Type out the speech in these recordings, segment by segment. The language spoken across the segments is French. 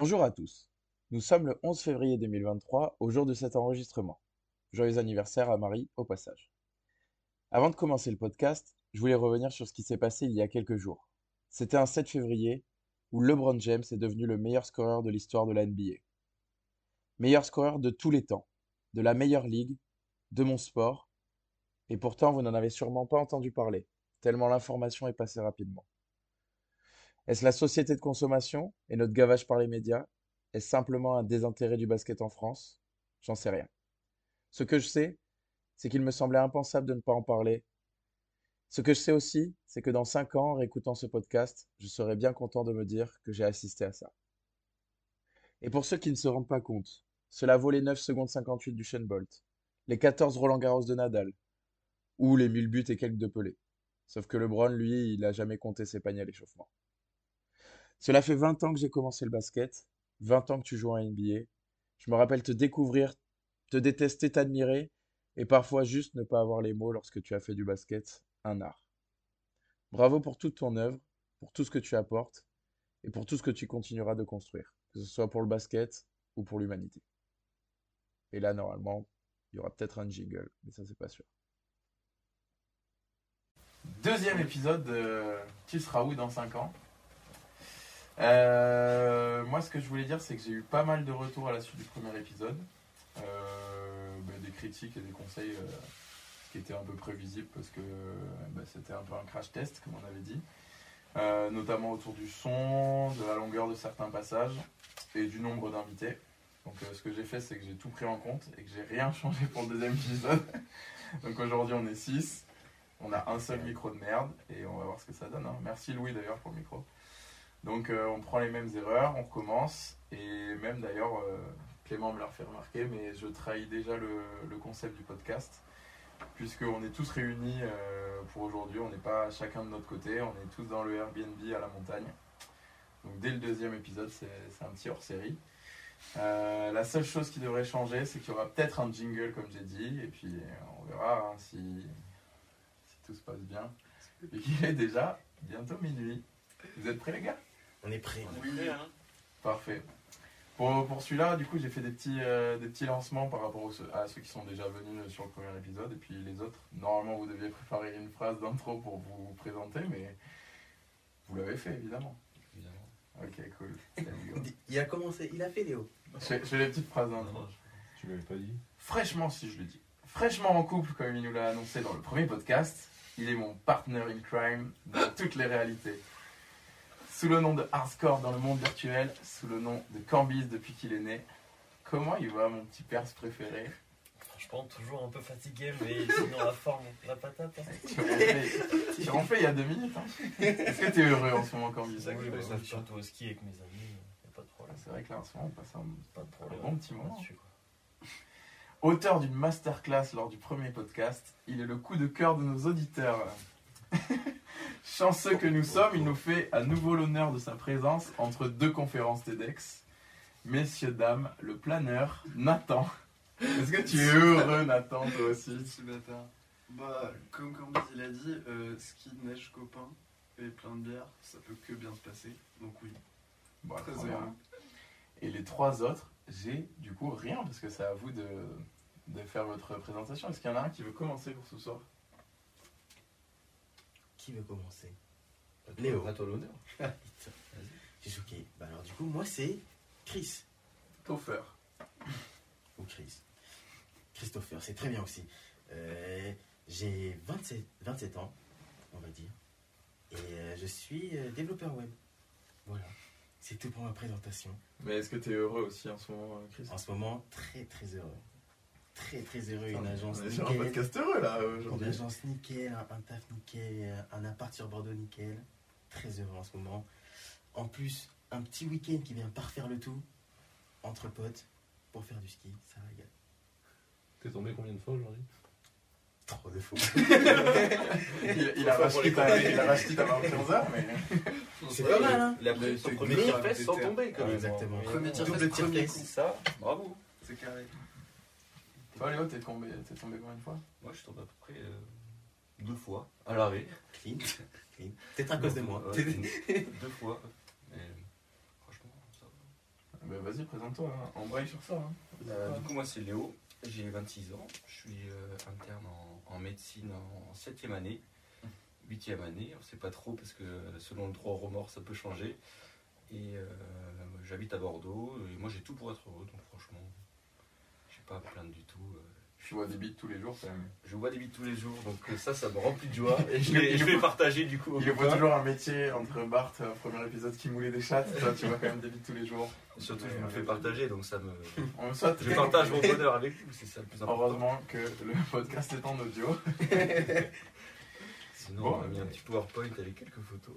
Bonjour à tous. Nous sommes le 11 février 2023, au jour de cet enregistrement. Joyeux anniversaire à Marie, au passage. Avant de commencer le podcast, je voulais revenir sur ce qui s'est passé il y a quelques jours. C'était un 7 février où LeBron James est devenu le meilleur scoreur de l'histoire de la NBA. Meilleur scoreur de tous les temps, de la meilleure ligue, de mon sport, et pourtant vous n'en avez sûrement pas entendu parler, tellement l'information est passée rapidement. Est-ce la société de consommation et notre gavage par les médias Est-ce simplement un désintérêt du basket en France? J'en sais rien. Ce que je sais, c'est qu'il me semblait impensable de ne pas en parler. Ce que je sais aussi, c'est que dans 5 ans, en réécoutant ce podcast, je serais bien content de me dire que j'ai assisté à ça. Et pour ceux qui ne se rendent pas compte, cela vaut les 9 secondes 58 du Bolt, les 14 Roland Garros de Nadal, ou les 1000 buts et quelques de Pelé. Sauf que LeBron, lui, il n'a jamais compté ses paniers à l'échauffement. Cela fait 20 ans que j'ai commencé le basket, 20 ans que tu joues en NBA. Je me rappelle te découvrir, te détester, t'admirer, et parfois juste ne pas avoir les mots lorsque tu as fait du basket un art. Bravo pour toute ton œuvre, pour tout ce que tu apportes, et pour tout ce que tu continueras de construire, que ce soit pour le basket ou pour l'humanité. Et là, normalement, il y aura peut-être un jingle, mais ça, c'est pas sûr. Deuxième épisode de seras où dans 5 ans? Euh, Moi, ce que je voulais dire, c'est que j'ai eu pas mal de retours à la suite du premier épisode. Euh, bah, des critiques et des conseils euh, qui étaient un peu prévisibles parce que bah, c'était un peu un crash test, comme on avait dit. Notamment autour du son, de la longueur de certains passages et du nombre d'invités. Donc ce que j'ai fait, c'est que j'ai tout pris en compte et que j'ai rien changé pour le deuxième épisode. Donc aujourd'hui, on est 6. On a un seul micro de merde et on va voir ce que ça donne. hein. Merci Louis d'ailleurs pour le micro. Donc euh, on prend les mêmes erreurs, on recommence et même d'ailleurs euh, Clément me l'a fait remarquer, mais je trahis déjà le, concept du podcast puisqu'on est tous réunis euh, pour aujourd'hui. On n'est pas chacun de notre côté, on est tous dans le Airbnb à la montagne. Donc dès le deuxième épisode, c'est un petit hors-série. La seule chose qui devrait changer, c'est qu'il y aura peut-être un jingle, comme j'ai dit, et puis on verra hein, si, si tout se passe bien. Et qu'il est déjà bientôt minuit. Vous êtes prêts, les gars? On est prêt. Oui. Parfait. Pour, pour celui-là, du coup, j'ai fait des petits, euh, des petits lancements par rapport aux- à ceux qui sont déjà venus sur le premier épisode. Et puis les autres, normalement, vous deviez préparer une phrase d'intro pour vous présenter, mais vous l'avez fait, évidemment. Évidemment. Ok, cool. Salut. Il a commencé, il a fait Léo. Je fais, je fais les petites phrases d'intro. Tu l'avais pas dit Fraîchement, si je le dis. Fraîchement en couple, comme il nous l'a annoncé dans le premier podcast, il est mon partner in crime dans toutes les réalités. Sous le nom de Hardcore dans le monde virtuel, sous le nom de Cambis depuis qu'il est né. Comment il va, mon petit perse préféré? Franchement, toujours un peu fatigué, mais sinon la forme, la patate. hein. Tu ronflais il y a deux minutes. hein. Est-ce que tu es heureux en ce moment, Cambis? C'est ça que Oui, je bah, surtout au ski avec mes amis, y a pas de problème. C'est vrai que là, en ce moment, on passe un Pas de problème. bon petit moment. Auteur d'une masterclass lors du premier podcast, il est le coup de cœur de nos auditeurs. Chanceux que nous sommes, il nous fait à nouveau l'honneur de sa présence entre deux conférences TEDx. Messieurs, dames, le planeur, Nathan. Est-ce que tu es heureux, Nathan, toi aussi Petit bâtard. Bah, comme il a dit, euh, ski, neige, copain et plein de bière, ça peut que bien se passer. Donc oui, Bon, très bien. Et les trois autres, j'ai du coup rien, parce que c'est à vous de, de faire votre présentation. Est-ce qu'il y en a un qui veut commencer pour ce soir? Qui veut commencer Léo. À toi l'honneur. Je suis choqué. Bah alors du coup, moi c'est Chris. Toffer. Ou Chris. Christopher, c'est très bien aussi. Euh, J'ai 27, 27 ans, on va dire. Et euh, je suis euh, développeur web. Voilà. C'est tout pour ma présentation. Mais est-ce que tu es heureux aussi en ce moment, Chris? En ce moment, très très heureux. Très très heureux. Putain, Une agence on est sur un nickel. podcast heureux là Une agence nickel, un, un taf nickel, un appart sur Bordeaux nickel. Très heureux en ce moment. En plus, un petit week-end qui vient parfaire le tout. Entre potes, pour faire du ski. Ça régale. T'es tombé combien de fois aujourd'hui? Trop de faux. Il, il a racheté ta, il a racheté ta 15 heures, mais C'est pas mal, hein Il a pris son premier tir sans tomber quand même. Exactement. Premier tir Double. Ça, bravo. C'est carré. Toi Léo, t'es tombé, t'es tombé combien de fois Moi, je tombe à peu près euh, deux fois à l'arrêt. Clean. Clean. Peut-être à cause de moi. Ouais, deux fois. Mais franchement, ça vas-y, présente-toi, hein. embraye sur ça. hein. Euh, du coup, moi, c'est Léo, j'ai 26 ans, je suis euh, interne en, en médecine en 7e année, 8e année, on sait pas trop parce que selon le droit au remords, ça peut changer. Et euh, j'habite à Bordeaux, et moi j'ai tout pour être heureux, donc franchement, pas à me plaindre du tout. euh. Tu vois des bites tous les jours, quand même. Je vois des vies tous les jours, donc euh, ça, ça me remplit de joie, et je vais, je vais partager du coup. Il voit toujours un métier entre Bart, euh, premier épisode, qui moulait des chattes. Toi, tu vois quand même des bites tous les jours. Surtout, je me le fais partager, donc ça me. On souhaite Je partage mon bonheur avec vous, c'est ça le plus important. Heureusement que le podcast est en audio. Sinon, Bon, on a mis un petit PowerPoint avec quelques photos.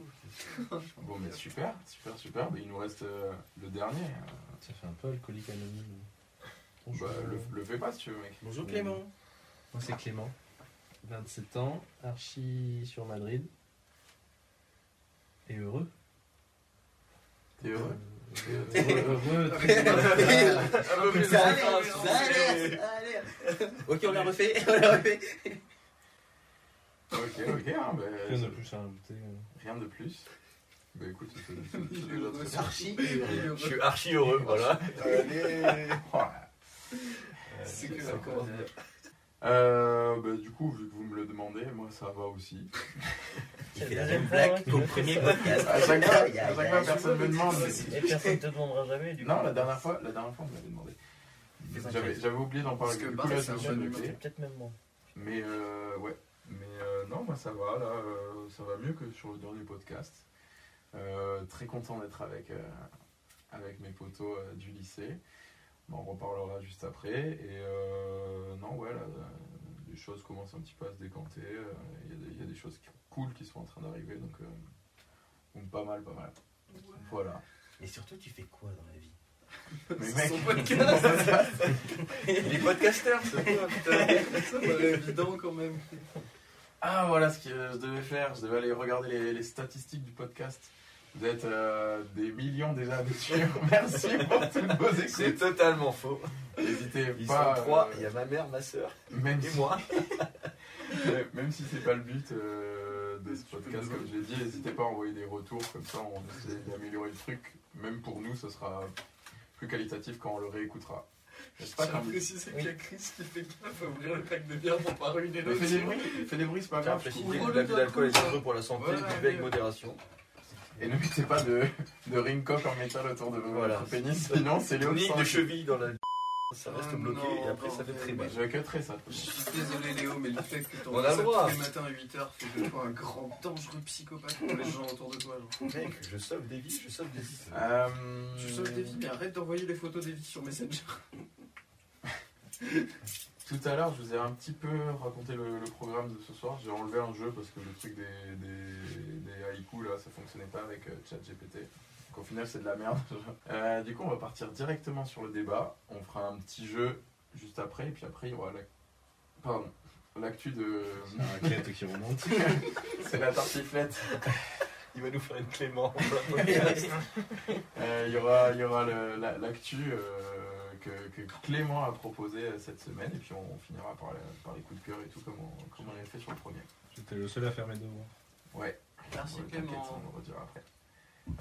Bon, mais super, super, super. Mais il nous reste euh, le dernier. Ça fait un peu alcoolique anonyme. Bonjour. bah, le, le fais pas si tu veux, mec. Bonjour Clément. Moi c'est Clément, 27 ans, archi sur Madrid. Et heureux. T'es heureux Euh, heureux, heureux, très. Ok, on l'a refait, on l'a refait. Ok, ok. hein, bah, Rien de plus à rajouter. euh. Rien de plus. Bah écoute, c'est c'est- c'est déjà très bien. Archi. Je suis archi heureux, voilà. Allez C'est que ça commence bien. Euh, bah, du coup, vu que vous me le demandez, moi ça va aussi. Il fait la même blague qu'au premier podcast. À chaque fois, à chaque personne me demande. Et personne te demandera jamais, du coup. Non, la dernière fois, la dernière fois, on me l'avait demandé. J'avais oublié d'en parler. Parce que Du coup, là, je me suis noté. Peut-être même moi. Mais euh, ouais, mais euh, non, moi ça va, là, euh, ça va mieux que sur le dernier podcast. Euh, très content d'être avec, euh, avec mes potos euh, du lycée. On en reparlera juste après. Et euh, non, ouais, là, les choses commencent un petit peu à se décanter. euh, Il y, a des- il y a des choses qui- cool qui sont en train d'arriver, donc, euh, donc pas mal, pas mal. Voilà. Mais surtout, tu fais quoi dans la vie? Mais C'est mec, son podcast. Les podcasters, c'est quoi, putain Ça paraît évident quand même. Ah voilà ce que je devais faire, je devais aller regarder les, les statistiques du podcast. Vous êtes euh, des millions déjà dessus. Merci pour toutes vos C'est écoutes. totalement faux. N'hésitez Ils pas. sont trois, euh, il y a ma mère, ma soeur même, et si, moi. même si c'est pas le but euh, de ce podcast, comme je l'ai dit, n'hésitez pas à envoyer des retours, comme ça on essaie d'améliorer le truc. Même pour nous, ce sera plus qualitatif quand on le réécoutera. Je N'est-ce pas, tiens à Carmi préciser qu'il y a Chris qui fait gaffe à ouvrir le pack de bière pour pas ruiner le fais des bruits, fais des bruits, c'est pas Tiens à grave. préciser trouve. que l'abus d'alcool est dangereux pour la santé, buvez avec modération. Et ne mettez pas de, de ring cock en métal autour de Voilà. votre pénis, sinon c'est qui s'en de cheville dans la... Ça reste Oh bloqué non, et après ça fait très mal. Je cutterai ça. Je suis désolé Léo, mais le fait que On a le ça droit. tous les matins à 8h fait de toi un grand dangereux psychopathe pour les gens autour de toi. Genre. Mec, je sauve des vies, je sauve des vies. Euh, Tu sauves des vies, mais arrête d'envoyer les photos des vies sur Messenger. Tout à l'heure, je vous ai un petit peu raconté le, le programme de ce soir. J'ai enlevé un jeu parce que le truc des, des, des haïkus, là, ça fonctionnait pas avec euh, ChatGPT. Donc au final, c'est de la merde. Euh, du coup, on va partir directement sur le débat. On fera un petit jeu juste après, et puis après, il y aura la... Pardon. L'actu de... Un quête qui remonte. c'est la tartiflette. Il va nous faire une Clément. Euh, Il y aura, il y aura la- l'actu euh, que, que Clément a proposé euh, cette semaine, et puis on, finira par, la- par les coups de cœur et tout, comme on, comme on avait fait sur le premier. J'étais le seul à faire mes devoirs. Ouais. Merci Ouais, Clément. on le redira après.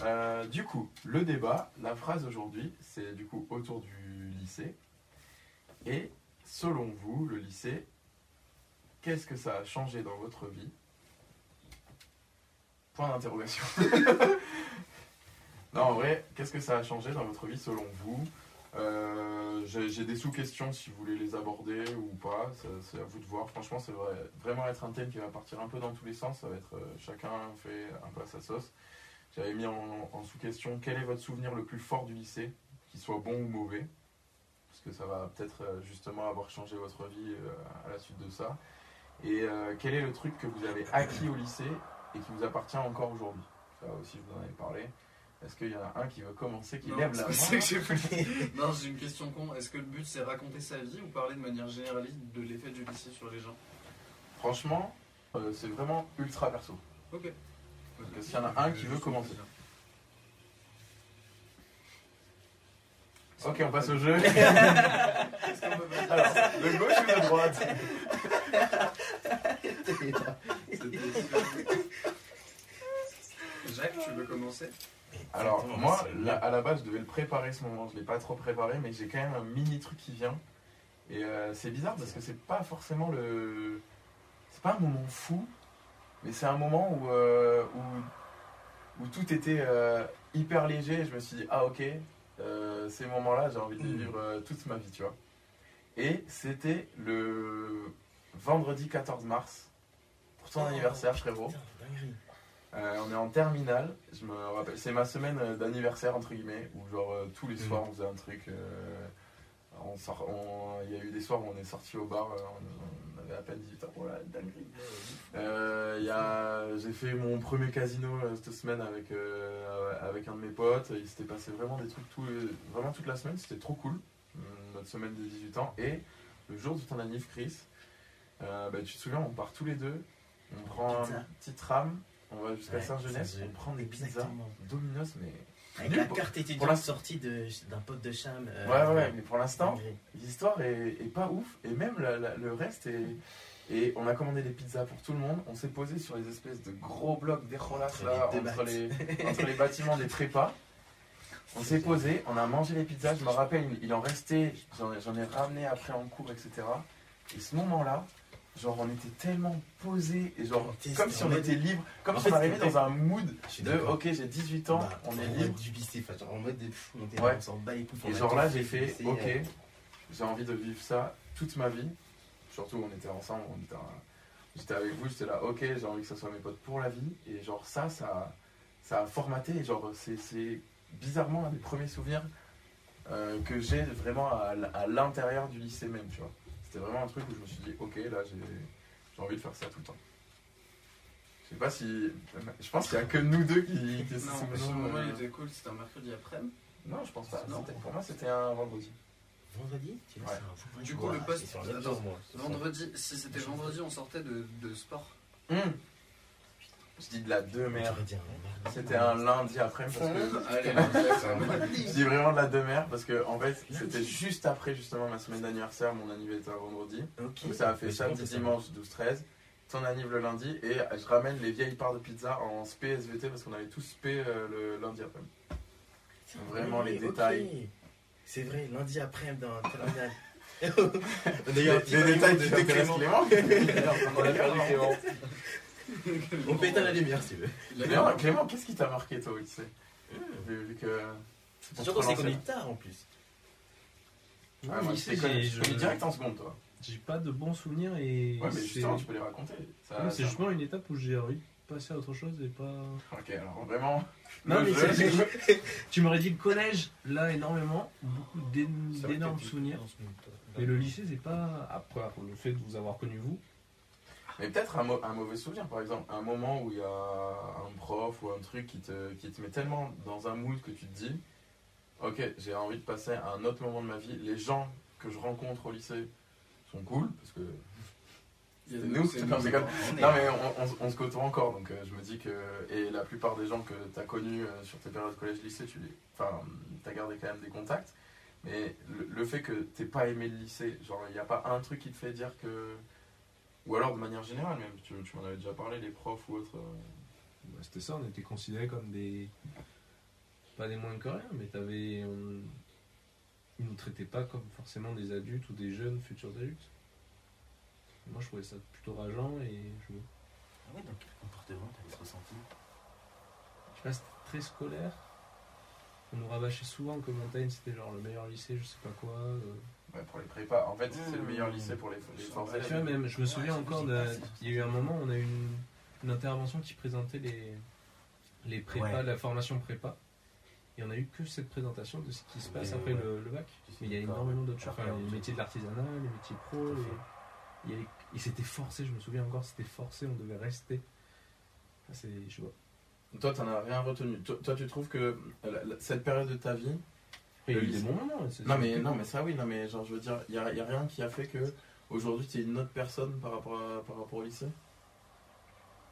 Euh, du coup, le débat, la phrase aujourd'hui, c'est du coup autour du lycée. Et selon vous, le lycée, qu'est-ce que ça a changé dans votre vie? Point d'interrogation. non, en vrai, qu'est-ce que ça a changé dans votre vie selon vous? Euh, J'ai des sous-questions si vous voulez les aborder ou pas, c'est à vous de voir. Franchement, va vraiment être un thème qui va partir un peu dans tous les sens. Ça va être euh, chacun fait un peu à sa sauce. J'avais mis en, sous-question quel est votre souvenir le plus fort du lycée, qu'il soit bon ou mauvais, parce que ça va peut-être euh, justement avoir changé votre vie à la suite de ça. Et quel est le truc que vous avez acquis au lycée et qui vous appartient encore aujourd'hui? Ça aussi, je vous en avais parlé. Est-ce qu'il y en a un qui veut commencer, qui Non, lève la main c'est que Non, j'ai une question con. Est-ce que le but c'est raconter sa vie ou parler de manière généraliste de l'effet du lycée sur les gens? Franchement, euh, c'est vraiment ultra perso. Ok. Est-ce qu'il y en a un qui veut commencer Ok, on passe au jeu. Alors, de gauche ou de droite? Jacques, tu veux commencer? Alors, moi, à la base, je devais le préparer ce moment. Je l'ai pas trop préparé, mais j'ai quand même un mini truc qui vient. Et euh, c'est bizarre parce que c'est pas forcément le. C'est pas un moment fou, mais c'est un moment où, euh, où, où tout était euh, hyper léger. Et je me suis dit, ah ok, ces moments-là, j'ai envie de les vivre toute ma vie, tu vois. Et c'était le vendredi 14 mars, pour ton Oh, anniversaire, frérot. Euh, on est en terminale, je me rappelle, c'est ma semaine euh, d'anniversaire entre guillemets, où genre euh, tous les Mhm. soirs on faisait un truc. euh, on sort- on- Il y a eu des soirs où on est sorti au bar, euh, on, on avait à peine 18 ans, voilà, dinguerie. Euh, il y a- J'ai fait mon premier casino euh, cette semaine avec, euh, avec un de mes potes, il s'était passé vraiment des trucs tout, vraiment toute la semaine, c'était trop cool, euh, notre semaine des 18 ans. Et le jour de ton anniv, Chris, euh, bah, tu te souviens, on part tous les deux, on prend Pizza. une petite rame, on va jusqu'à Ouais, Saint-Genès, on prend des pizzas. Domino's, mais. Avec la carte étudiante sortie d'un pote de Cham. euh, Ouais, ouais, mais pour l'instant, l'histoire est, est pas ouf, et même la- la- le reste est. Et on a commandé des pizzas pour tout le monde, on s'est posé sur les espèces de gros blocs des rolas Entre là, les entre les, entre les bâtiments des prépas. On s'est posé, on a mangé les pizzas, je me rappelle, il- en restait, j'en ai- j'en ai ramené après en cours, etc. Et ce moment-là, genre on était tellement posés, et genre comme si on était libre, comme En si fait, on arrivait dans un mood de ok j'ai 18 ans, Bah, on est libre. du enfin, genre en mode de on était Ouais. on bat les Et genre là, j'ai fait, BC, ok, euh, j'ai envie de vivre ça toute ma vie. Surtout, on était ensemble, on était un- j'étais avec vous, j'étais là, ok, j'ai envie que ça soit mes potes pour la vie. Et genre, ça, ça, ça a formaté. Et genre, c'est, bizarrement un des premiers souvenirs euh, que j'ai vraiment à, à l'intérieur du lycée même, tu vois. C'était vraiment un truc où je me suis dit, ok, là, j'ai, j'ai envie de faire ça tout le temps. Je sais pas si. Je pense qu'il y a que nous deux qui, qui Non, souvenons, ce moment euh, il était cool, c'était un mercredi après-midi. Non, je pense pas. Non. Pour moi, c'était un vendredi. Vendredi? Ouais. un. Du coup, le Ouais, poste-. Vendredi, si c'était vendredi, on sortait de, de sport. Hum. Je dis de la mardi. C'était un lundi après parce que je dis vraiment de la deux merde parce que en fait c'était juste après justement ma semaine d'anniversaire, mon anniversaire était un vendredi. Donc ça a fait samedi, dimanche 12-13. Ton anniv le lundi et je ramène les vieilles parts de pizza en SP SVT parce qu'on avait tous SP euh, le lundi après. Vraiment, les détails. C'est vrai, lundi après dans la terminale. On a eu un Des petit des détails t'intéressent Clément. Clément On a perdu Clément. On peut éteindre la lumière si tu veux. Clément, Clément, qu'est-ce qui t'a marqué toi au lycée vu, vu que. Surtout c'est qu'on est tard en plus. Ah, Ouais, moi, je mis direct en seconde toi. J'ai pas de bons souvenirs et. Ouais, mais c'est- justement, tu peux les raconter. C'est justement une étape où j'ai envie de passer à autre chose et pas. Ok, alors vraiment. Non, mais tu m'aurais dit le collège, là énormément, beaucoup d'énormes souvenirs. Mais le lycée, c'est pas. Après, le fait de vous avoir connu vous, Mais peut-être un, mau- un mauvais souvenir, par exemple, un moment où il y a un prof ou un truc qui te, qui te met tellement dans un mood que tu te dis, ok, j'ai envie de passer à un autre moment de ma vie. Les gens que je rencontre au lycée sont cool, parce que nous, c'est Non mais on, on- on se côtoie encore, donc euh, je me dis que... Et la plupart des gens que tu as connus euh, sur tes périodes collège-lycée, tu les... Enfin, as gardé quand même des contacts. Mais le, le fait que t'aies pas aimé le lycée, genre il n'y a pas un truc qui te fait dire que... Ou alors de manière générale même, tu, tu m'en avais déjà parlé, les profs ou autres... euh, bah, c'était ça, on était considérés comme des. Pas des moins que rien, mais t'avais. on- Ils nous traitaient pas comme forcément des adultes ou des jeunes futurs adultes. Moi, je trouvais ça plutôt rageant et je Ah ouais, dans quel comportement t'avais ressenti? Je reste très scolaire. On nous rabâchait souvent que Montaigne c'était genre le meilleur lycée, je sais pas quoi. euh. Ouais, pour les prépas. En fait, c'est le Mmh. meilleur lycée pour les, les forces Tu vois, même, je me souviens Ouais, encore, il y a eu un moment où on a eu une, une intervention qui présentait les, les prépas, Ouais. la formation prépa. Et on a eu que cette présentation de ce qui se passe Mais après ouais. le, le bac. Mais il y a énormément d'autres choses. Enfin, les métiers de l'artisanat, les métiers pro. les- il y avait- Et c'était forcé, je me souviens encore, c'était forcé, on devait rester. Enfin, c'est, je vois. Toi, t'en as rien retenu. Toi, toi, tu trouves que cette période de ta vie, il y a Le eu des lycée. bons moments. c'est- Non mais, non mais ça oui, non mais genre je veux dire, il n'y a, y a rien qui a fait que aujourd'hui tu es une autre personne par rapport, à- par rapport au lycée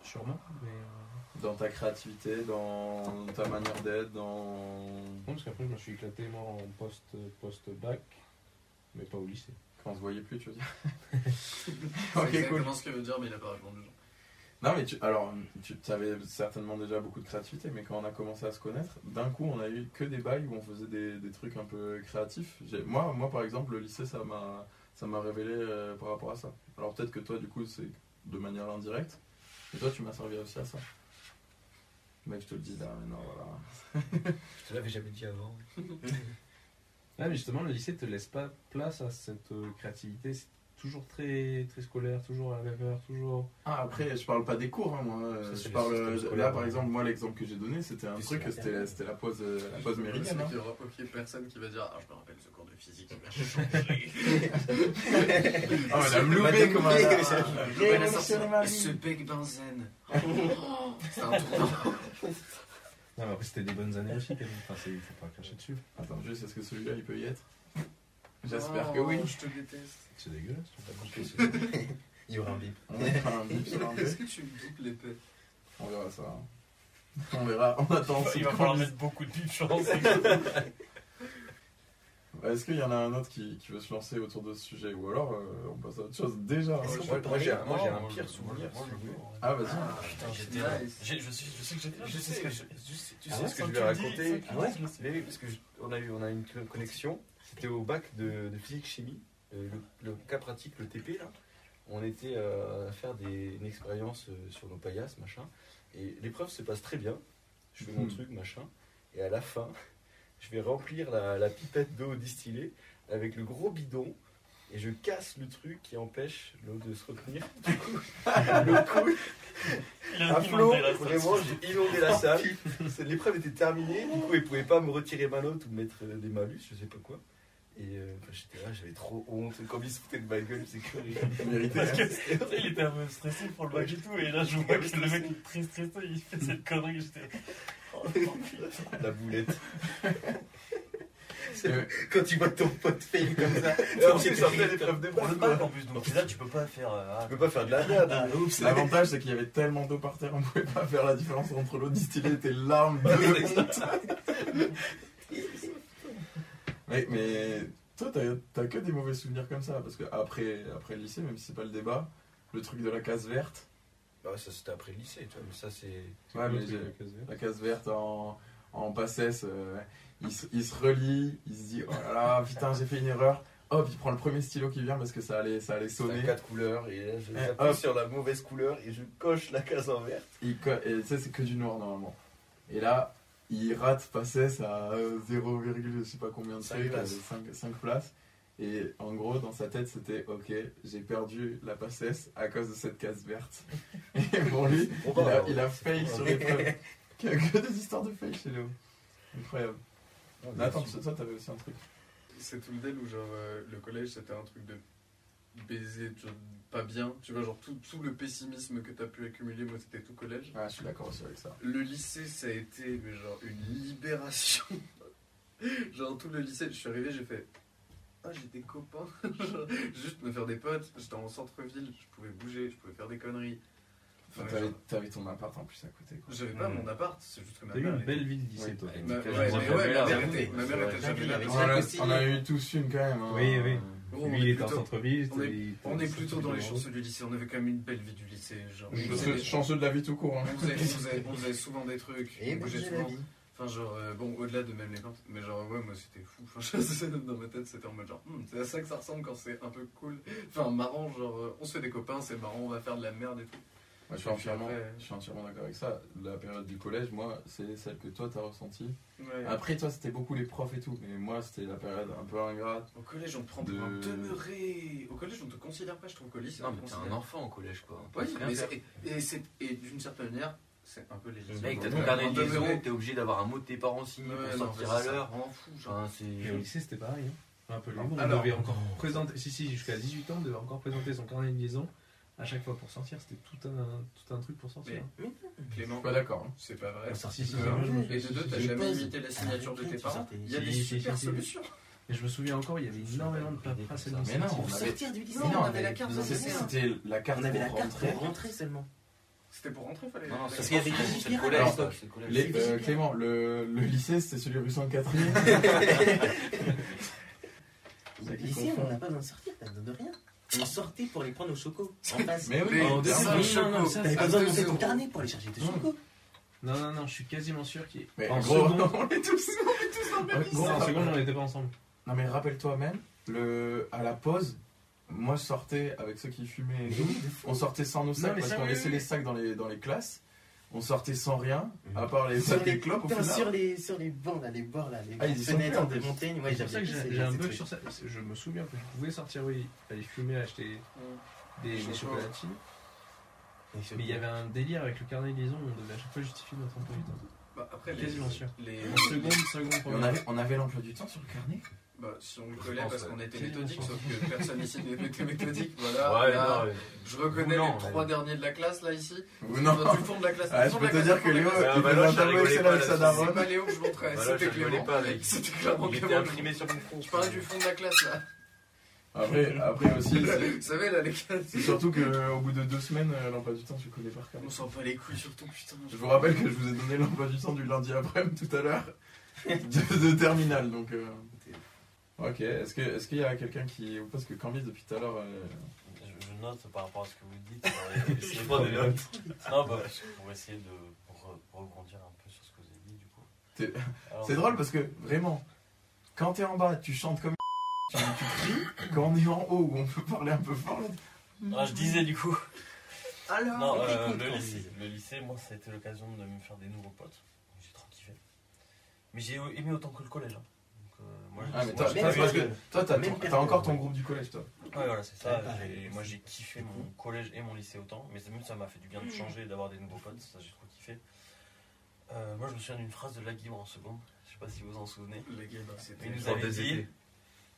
Sûrement, mais. euh, Dans ta créativité, dans ta manière d'être, dans... Non, parce qu'après, je me suis éclaté moi en post, post-bac, mais pas au lycée. Quand on se voyait plus, tu veux dire Ok, cool. exactement ce que veut dire, mais il a pas répondu. Non, mais tu, alors, tu avais certainement déjà beaucoup de créativité, mais quand on a commencé à se connaître, d'un coup, on a eu que des bails où on faisait des, des trucs un peu créatifs. J'ai- Moi, moi, par exemple, le lycée, ça m'a ça m'a révélé euh, par rapport à ça. Alors, peut-être que toi, du coup, c'est de manière indirecte, mais toi, tu m'as servi aussi à ça. Mec, je te le dis là, maintenant, voilà. Je te l'avais jamais dit avant. Ouais, mais justement, le lycée te laisse pas place à cette euh, créativité. Toujours très, très scolaire, toujours à la même heure, toujours. Ah, après, je parle pas des cours, hein, moi. euh, Ça, c'est Je le parle, système euh, scolaire, là, par ouais. exemple, moi, l'exemple que j'ai donné, c'était un truc, sur la c'était c'était la pause, euh, la pause méridienne. hein. qu'il y aura personne qui va dire Ah, je me rappelle ce cours de physique, il m'a changé. Ah, elle a comme un. dégoûté. Elle a sorti ce bec benzène. C'est un tournant. Non, mais après, c'était des bonnes années aussi, quand même. Enfin, il faut pas cracher dessus. Attends, juste, est-ce que celui-là, il peut y être? J'espère que Oh, oui. Je te déteste. C'est dégueulasse, pas couper celui Il y aura un bip. On un bip Est-ce bip. que tu me bipes l'épée On verra ça. hein. On verra, on attend. Il va falloir mettre beaucoup de de chance. Est-ce qu'il y en a un autre qui, qui veut se lancer autour de ce sujet Ou alors, euh, on passe à autre chose déjà hein. qu'on Moi, j'ai un, pire je- souvenir. moi, si je- vous voulez. Ah, vas-y. Putain, j'étais là. Je sais je sais que j'étais là. Je Je sais ce que je-. Tu Ah sais ouais, ce que je vais raconter Ah oui, parce que je- on a eu, on a une connexion. C'était au bac de, de physique chimie, euh, le, le cas pratique, le TP là. On était euh, à faire des, une expérience euh, sur nos paillasses, machin. Et l'épreuve se passe très bien. Je fais mon Mhm. truc, machin. Et à la fin, je vais remplir la, la pipette d'eau distillée avec le gros bidon. Et je casse le truc qui empêche l'eau de se retenir. Du coup, l'eau coule Il a à flot, inondé la salle. vraiment, j'ai inondé la salle. C'est- L'épreuve était terminée, du coup, ils pouvaient pas me retirer ma note ou me mettre euh, des malus, je sais pas quoi. Et euh, enfin, j'étais là, j'avais trop honte. Comme ils se foutaient de ma gueule, c'est que Mérité. Parce que il était un peu stressé pour le bac et tout, et là je vois que le mec est très stressé, il fait cette connerie, j'étais. La boulette. Euh, Quand tu vois ton pote fail comme ça, et ensuite tu fais l'épreuve de Pour le bac. bac en plus, donc là tu peux pas faire. euh, Tu peux pas faire de la merde. Ah, oups, L'avantage, c'est qu'il y avait tellement d'eau par terre, on pouvait pas faire la différence entre l'eau distillée et tes larmes de honte. mais, mais toi, t'as t'as que des mauvais souvenirs comme ça, parce que après, après le lycée, même si c'est pas le débat, le truc de la case verte, Bah, ça c'était après le lycée, tu vois, mais ça c'est. Ouais, mais casé. la case verte en, en passesse, euh, il, se, il se relie, il se dit oh là là, putain, j'ai fait une erreur. Hop, il prend le premier stylo qui vient parce que ça allait, ça allait sonner. quatre couleurs et là je Eh, j'appuie hop. sur la mauvaise couleur et je coche la case en vert. Il co- et sais, c'est que du noir normalement. Et là, il rate passesse à euh, 0, je sais pas combien de Cinq trucs, places. 5, places. Et en gros, dans sa tête, c'était ok, j'ai perdu la passesse à cause de cette case verte. Et pour lui, il a, il a fail sur l'épreuve. Il y a que des histoires de fail chez Léo. Incroyable. Non, Mais attends, toi, toi, t'avais aussi un truc. C'est tout le deal où genre euh, le collège c'était un truc de baiser, genre, pas bien. Tu vois, genre tout, tout le pessimisme que t'as pu accumuler, moi c'était tout collège. Ah, je suis d'accord aussi avec ça. Le lycée ça a été mais genre une libération. genre tout le lycée, je suis arrivé, j'ai fait Ah j'ai des copains. Juste me faire des potes, j'étais en centre-ville, je pouvais bouger, je pouvais faire des conneries. Enfin, T'avais genre, t'avais ton appart en plus à côté. Quoi. J'avais pas Mm. mon appart, c'est juste que ma T'as eu mère. une elle belle vie de lycée, Oui. toi. Ma, ouais, T'as mais jamais ouais, là, ma mère oui, était, ma c'est mère vrai. était La jamais vie là. avec On, ça a, aussi. on a eu tous une quand même. hein. Oui, oui. Gros, on Lui, est il était en plutôt- centre-ville. on est- il On est plutôt dans les chanceux du lycée, on avait quand même une belle vie du lycée. Genre, on, faisait Chanceux, des- chanceux de la vie tout court. hein. on faisait, on faisait- on faisait souvent des trucs, Et bougeait bouger la souvent. vie. Enfin, genre, euh, bon, au-delà de même les plantes, mais genre, ouais, moi c'était fou. Enfin, je sais, dans ma tête, c'était en mode genre, Hmm, c'est à ça que ça ressemble quand c'est un peu cool. Enfin, marrant, genre, euh, on se fait des copains, c'est marrant, on va faire de la merde et tout. Moi, je suis entièrement, après- je suis entièrement d'accord avec ça. La période du collège, moi, c'est celle que toi t'as ressentie. Ouais. Après, toi, c'était beaucoup les profs et tout. Mais moi, c'était la période un peu ingrate. Au collège, on te prend De- pour un demeuré. Au collège, on te considère pas, je trouve qu'au lycée, Non, on mais te t'es un enfant au collège quoi. Mais et d'une certaine manière, c'est un peu légitime. Mec, t'as ton carnet de liaison, t'es obligé d'avoir un mot de tes parents signé pour sortir mais à l'heure. Et au lycée, c'était pareil. hein. Un peu. On Alors- devait encore présenter. Si, si, jusqu'à 18 ans, on devait encore présenter son carnet de liaison à chaque fois pour sortir. C'était tout un, tout un truc pour sortir. Mais- hein. Je Clément, suis pas d'accord. hein. c'est pas vrai. On je jeu. souviens. Et de deux, t'as Je jamais imité la signature de Arrête, tes parents. Il y a des super solutions. Et je me souviens encore, il y avait énormément de paperasse Mais non, Pour on avait- sortir du lycée. Non, on avait la carte ça. C'était la carte On avait la pour carte rentrer. pour rentrer seulement. C'était pour rentrer, fallait. Non, non, Parce qu'il y avait c'est- des c'est le collège, l'époque. c'est le collège. Les- euh. Clément, le, le lycée, c'était celui rue 104 Le lycée, on n'a pas besoin de sortir, t'as besoin de rien. On sortait pour aller prendre nos chocos en face. Mais oui, Mais en deuxième- choco. non, non, ça, T'avais pas besoin de monter ton carnet pour aller chercher tes Non. chocos. non, non, non, je suis quasiment sûr qu'il Mais en gros, seconde, on est tous, on est tous dans le même gros, en lycée. seconde, on n'était pas ensemble. Non mais rappelle-toi même, le, à la pause, moi je sortais avec ceux qui fumaient et tout. On sortait sans nos sacs parce qu'on laissait les sacs dans les, dans les classes. On sortait sans rien, Mhm. à part les sacs et clopes au putain, final. sur les, sur les bancs, là, les bords, là, les Ah, ils y sont fenêtres plus, en de plus. montagne. Ouais, c'est pour ça que j'ai j'ai un bug sur ça. Je me souviens que je pouvais sortir, oui, aller fumer, acheter des, des Choco. chocolatines. Mais il y avait un délire avec le carnet de liaison, on devait à chaque fois justifier notre emploi du temps. Bah, après, les, Quasiment sûr. les, En seconde, seconde, Et on première. avait, on avait l'emploi du temps sur le carnet? Bah, si on le collait parce qu'on était méthodique, sauf que personne ici n'était méthodique. Voilà. Ouais, Là, non, ouais. Je reconnais non, les mais- trois derniers de la classe là ici. Ou non Du fond de la classe. Ah, Je peux te dire que Léo, il faisait un je tableau rigolais Excel pas avec sa classe. C'est daronne. pas Léo que je montrais, c'était Clément. pas avec. C'était clairement Il était Clément. imprimé sur mon front. Je parlais du fond de la classe là. Après, après aussi, c'est- Vous savez là les gars, c'est surtout qu'au bout de deux semaines, euh, l'emploi du temps, tu connais par cœur. on s'en pas les couilles surtout putain. Je vous rappelle que je vous ai donné l'emploi du temps du lundi après-midi tout à l'heure de, de terminale. Donc, euh, ok. Est-ce que est-ce qu'il y a quelqu'un qui parce que Cambis depuis tout à l'heure, euh, Je, je note par rapport à ce que vous dites. essayer prends des de- notes. Non, bah, pour essayer de re- rebondir un peu sur ce que vous avez dit, du coup. C'est drôle parce que vraiment, quand t'es en bas, tu chantes comme tu, tu cries. Quand on est en haut où on peut parler un peu fort, là, Ah, je disais du coup. Alors, Non, on euh, le, lycée, le lycée, moi, ça a été l'occasion de me faire des nouveaux potes. J'ai trop kiffé. Mais j'ai aimé autant que le collège. hein. Ah, mais moi, toi, j'ai toi, même parce période. que toi, t'as, ton- encore ton groupe du collège, toi. Ouais, voilà, c'est ça. J'ai- moi, j'ai kiffé mon collège et mon lycée autant. Mais ça- même ça m'a fait du bien de changer et d'avoir des nouveaux potes. Ça, j'ai trop kiffé. Euh, moi, je me souviens d'une phrase de Lagui en seconde. Je sais pas si vous en souvenez. C'était Il nous avait dit,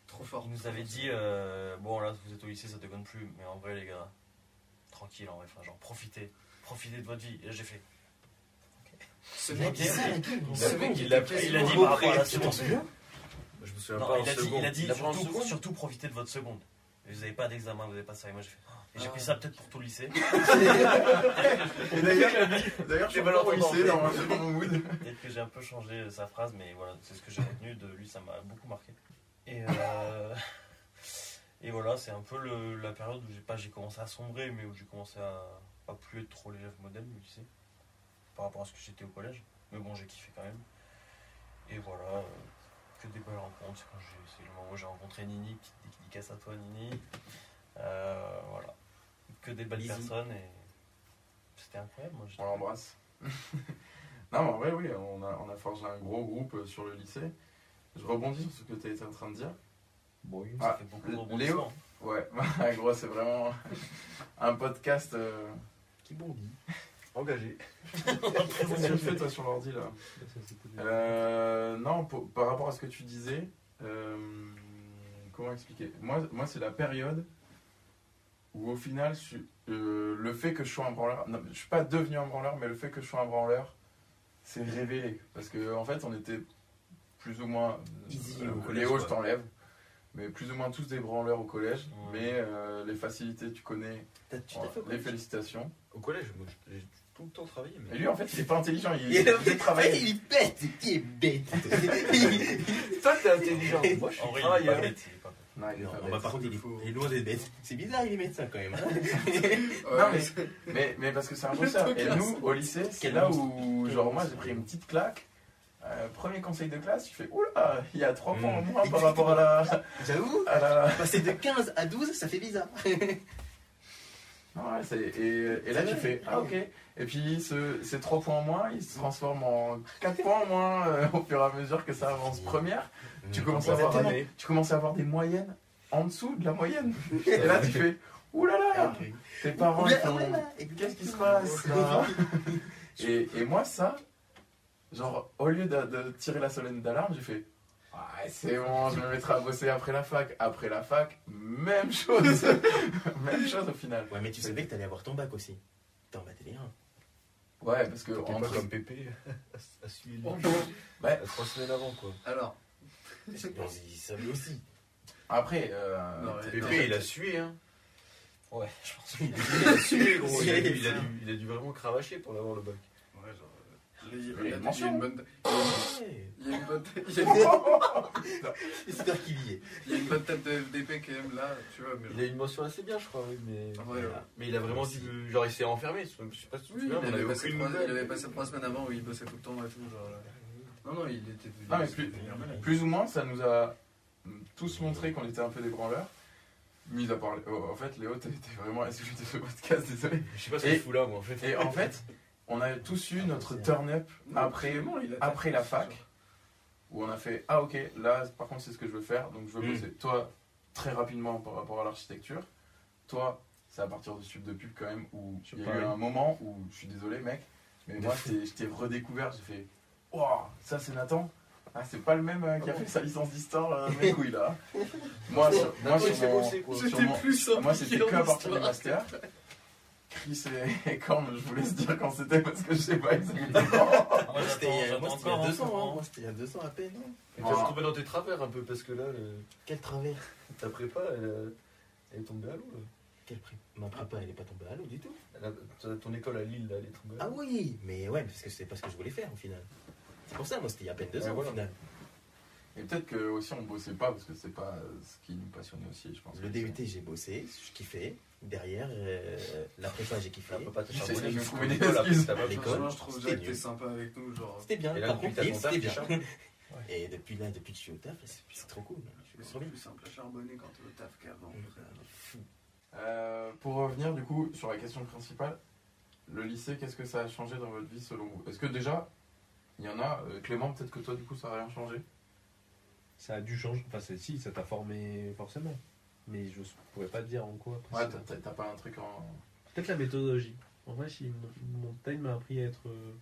trop fort. il nous avait dit euh, bon, là, vous êtes au lycée, ça déconne plus. Mais en vrai, les gars, tranquille, en vrai. Enfin, genre, profitez. Profitez de votre vie. Et là, j'ai fait. Ce Il mec, gueule. ce mec, il Il a, il dit Tu t'en seconde. souviens? Je me souviens Non, pas en il a dit, il a dit Il surtout, surtout profitez de votre seconde. Et vous n'avez pas d'examen, vous n'avez pas ça. Et moi, j'ai fait. oh. Et j'ai Ah. pris ça peut-être pour tout le lycée. Et d'ailleurs, d'ailleurs, je suis mal encore au entendu. lycée dans mon- dans mon mood. Peut-être que j'ai un peu changé sa phrase, mais voilà, c'est ce que j'ai retenu de lui, ça m'a beaucoup marqué. Et, euh, et voilà, c'est un peu le- la période où j'ai pas j'ai commencé à sombrer, mais où j'ai commencé à, à plus être trop l'élève modèle, le lycée, par rapport à ce que j'étais au collège. Mais bon, j'ai kiffé quand même. Et voilà, euh, que des belles rencontres. C'est le moment où j'ai rencontré Nini, petite dédicace à toi, Nini. Euh, voilà, que des belles personnes et c'était incroyable. Moi, On l'embrasse. non, mais en vrai, oui, on a, on a forgé un gros groupe euh, sur le lycée. Je rebondis sur ce que tu étais en train de dire. Bon, oui, Ah, ça fait beaucoup de Léo rebondissements. Ouais, gros, c'est vraiment un podcast. euh, Qui bondit. Engagé. Qu'est-ce que tu fais, toi, sur l'ordi, là Euh, non, pour- par rapport à ce que tu disais, euh, comment expliquer? Moi, moi c'est la période où au final, euh, le fait que je sois un branleur, non, je suis pas devenu un branleur, mais le fait que je sois un branleur, c'est révélé. Parce qu'en en fait, on était plus ou moins. Easy euh, au collège, Léo, quoi. je t'enlève. Mais plus ou moins tous des branleurs au collège. Ouais. Mais euh, les facilités, tu connais. Tu Voilà, t'as fait au les collège? félicitations. Au collège, moi, tout le temps travaillé. Et Mais... lui, en fait, il est pas intelligent. Il, Il est il travaille. il est bête, il est bête. Toi, t'es intelligent. Moi, je suis En vrai, il est pas bête, il est pas bête. Non, il est Non, pas bah, bête. par contre, il est, il est loin d'être bête. C'est bizarre, il est médecin quand même. hein. Non, mais- Mais, mais parce que c'est un bosseur. truc Et nous, au lycée, c'est là où, genre, moi, j'ai pris une petite claque. Euh, premier conseil de classe, tu fais Oula, il y a 3 points en moins par rapport à la. J'avoue, À la... passer de 15 à 12, ça fait bizarre. Non, ouais, c'est- et, et là, tu fais Ah, ok. Et puis, ce, ces 3 points en moins, ils se transforment en 4 points en moins euh, au fur et à mesure que ça avance. Première, tu commences, à avoir des, tu commences à avoir des moyennes en dessous de la moyenne. Et là, tu fais Oulala, là là, tes parents, Qu'est-ce qui se passe là? Et, et moi, ça, genre, au lieu de, de tirer la sonnette d'alarme, j'ai fait Ouais, c'est bon, je me mettrai à bosser après la fac. Après la fac, même chose. même chose au final. Ouais, mais tu savais que t'allais avoir ton bac aussi. T'es en batterie 1. Ouais, parce que T'es pas comme Pépé à, suivre Ouais. à trois semaines avant, quoi. Alors, Il savait aussi. après, euh, Non. Pépé, il a sué, hein. Ouais, je pense. Il a sué, gros. Il a, dû, il a dû- vraiment cravacher pour avoir le bac. ouais, genre, Il y a- une bonne- J'espère qu'il y est. il y a une bonne tête de FDP quand même là, tu vois. Mais Il a une mention assez bien, je crois, oui, mais. Ouais, ouais. Mais il a vraiment dû. Genre, il s'est enfermé. Je sais pas si tu Oui, il avait, passé trois, nouvelle. il avait passé trois semaines avant où il bossait tout le temps et tout. Genre. Non, non, il était mais plus-. Plus ou moins, ça nous a tous montré qu'on était un peu des branleurs. Mis à part. oh, en fait, Léo, t'es t'es vraiment à sujet de ce podcast, désolé. Je sais pas ce Et- qu'il fout là, moi, en fait. Et en fait, on a tous eu notre turn-up après, après la fac, où on a fait Ah, ok, là, par contre, c'est ce que je veux faire, donc je veux Mm. bosser. Toi, très rapidement par rapport à l'architecture, toi, c'est à partir de Sub de Pub quand même, où il y a eu un moment où, je suis désolé, mec, mais moi, je t'ai- redécouvert, j'ai fait Waouh, ça c'est Nathan ah, c'est pas le même euh, qui a fait sa licence d'histoire, euh, mes couilles là. Moi, sur, moi, sur mon- sur mon- plus moi, c'était que à partir des histoire. Chris et, Korn, je vous laisse dire quand c'était parce que je sais pas exactement. Moi, C'était il y a- j'attends moi, c'était il y encore, a hein, deux ans, hein. franchement. Moi, c'était il y a deux ans à peine. hein. Et t'as tombé dans tes travers un peu, parce que là, le- Quel travers? ta prépa, elle, euh, elle est tombée à l'eau. là. Quel prix Ma prépa, elle est pas tombée à l'eau du tout. Ta- Ton école à Lille, là, elle est tombée à Ah l'eau. oui, mais ouais, parce que c'est pas ce que je voulais faire au final. C'est pour ça, moi, c'était il y a à peine deux Ouais, ans voilà. au final. Et peut-être que aussi on bossait pas parce que c'est pas ce qui nous passionnait aussi, je pense. Le DUT, j'ai bossé, je kiffais. Derrière, euh, la prépa, j'ai kiffé. Pas jusqu'au l'école, excuses. t'as pas L'école. je trouve déjà que t'es nul. sympa avec nous. Genre, C'était bien, Et là, par depuis contre, t'as oui, ton taf, c'était bien. Et depuis là, depuis que je suis au taf, c'est trop cool. Je suis trop c'est plus simple à charbonner quand t'es au taf qu'avant. Fou. Euh, pour revenir du coup sur la question principale, le lycée, qu'est-ce que ça a changé dans votre vie selon vous? Est-ce que déjà, il y en a, euh, Clément, peut-être que toi du coup ça a rien changé? Ça a dû changer. Enfin, c'est- si, ça t'a formé forcément. Mais je pourrais pas te dire en quoi. Ouais, t'as- pas un truc en. Peut-être la méthodologie. En vrai, si mon mon time m'a appris à être. euh,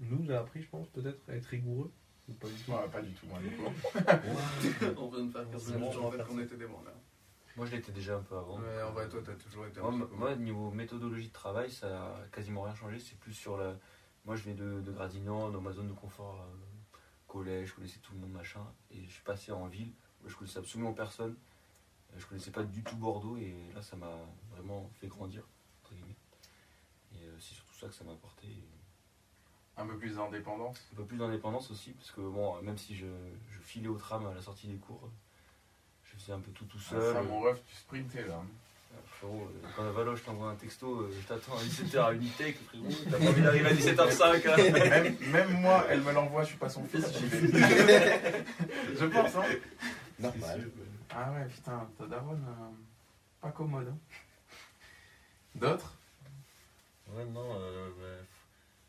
nous a appris, je pense, peut-être à être rigoureux. Ou pas du tout. Ouais, pas du tout, moi du coup. On vient de faire 15 C'est minutes bon, en on va fait faire qu'on était des branleurs. Moi, je l'étais déjà un peu avant. En vrai, toi, t'as toujours été un Moi, moi, niveau méthodologie de travail, ça a quasiment rien changé. C'est plus sur la. Moi, je viens de, de Gradignan, dans ma zone de confort, euh, collège, je connaissais tout le monde, machin. Et je suis passé en ville, je connaissais absolument personne. Euh, Je connaissais pas du tout Bordeaux, et là, ça m'a vraiment fait grandir, entre guillemets. Et euh, c'est surtout ça que ça m'a apporté. Un peu plus d'indépendance. Un peu plus d'indépendance aussi, parce que bon, même si je, je filais au tram à la sortie des cours, je faisais un peu tout tout Ça, seul. mon ref, tu sprintais là. Ah, Frérot, euh, quand à Valoche, je t'envoie un texto, euh, je t'attends à 17h à Unitech, frérot, t'as pas envie d'arriver à 17h05. hein. même, même moi, elle me l'envoie, je suis pas son fils, j'y vais. je pense, hein. Normal. Ah ouais, putain, ta daronne, euh, pas commode. hein. D'autres? Ouais, non, euh, bah,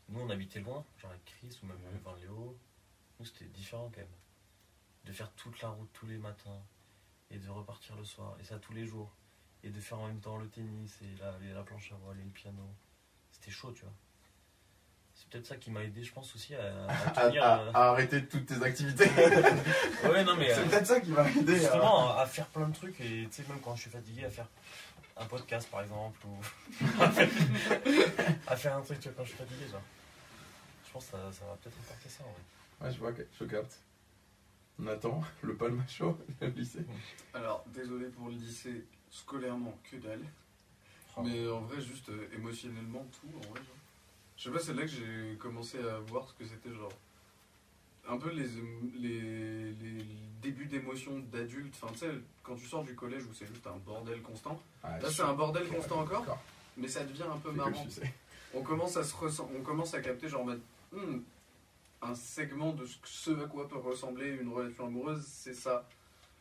nous on habitait loin, genre avec Chris ou même avec Léo. Nous c'était différent quand même. De faire toute la route tous les matins et de repartir le soir, et ça tous les jours. Et de faire en même temps le tennis et la, et la planche à voile et le piano. C'était chaud, tu vois. C'est peut-être ça qui m'a aidé, je pense aussi, à, tenir. à- euh, à arrêter toutes tes activités. Ouais, non, mais. euh, C'est peut-être ça qui m'a aidé. à- Justement, à, à faire plein de trucs et tu sais, même quand je suis fatigué, à faire un podcast par exemple ou à faire, un truc tu vois, quand je suis fatigué. Genre. Je pense que ça, ça va peut-être apporter ça. en vrai. Ouais, je vois, que- je capte. Nathan, le palmacho, le lycée. Alors, désolé pour le lycée, scolairement, que dalle. Oh. Mais en vrai, juste euh, émotionnellement, tout, en vrai. genre. Je sais pas, c'est là que j'ai commencé à voir ce que c'était, genre. Un peu les, les, les débuts d'émotions d'adulte. Enfin, tu sais, quand tu sors du collège où c'est juste un bordel constant. Ah, Là, c'est un bordel constant encore, mais ça devient un peu marrant. On commence à se ressent- on commence à capter, genre, Hmm, un segment de ce, à quoi peut ressembler une relation amoureuse, c'est ça.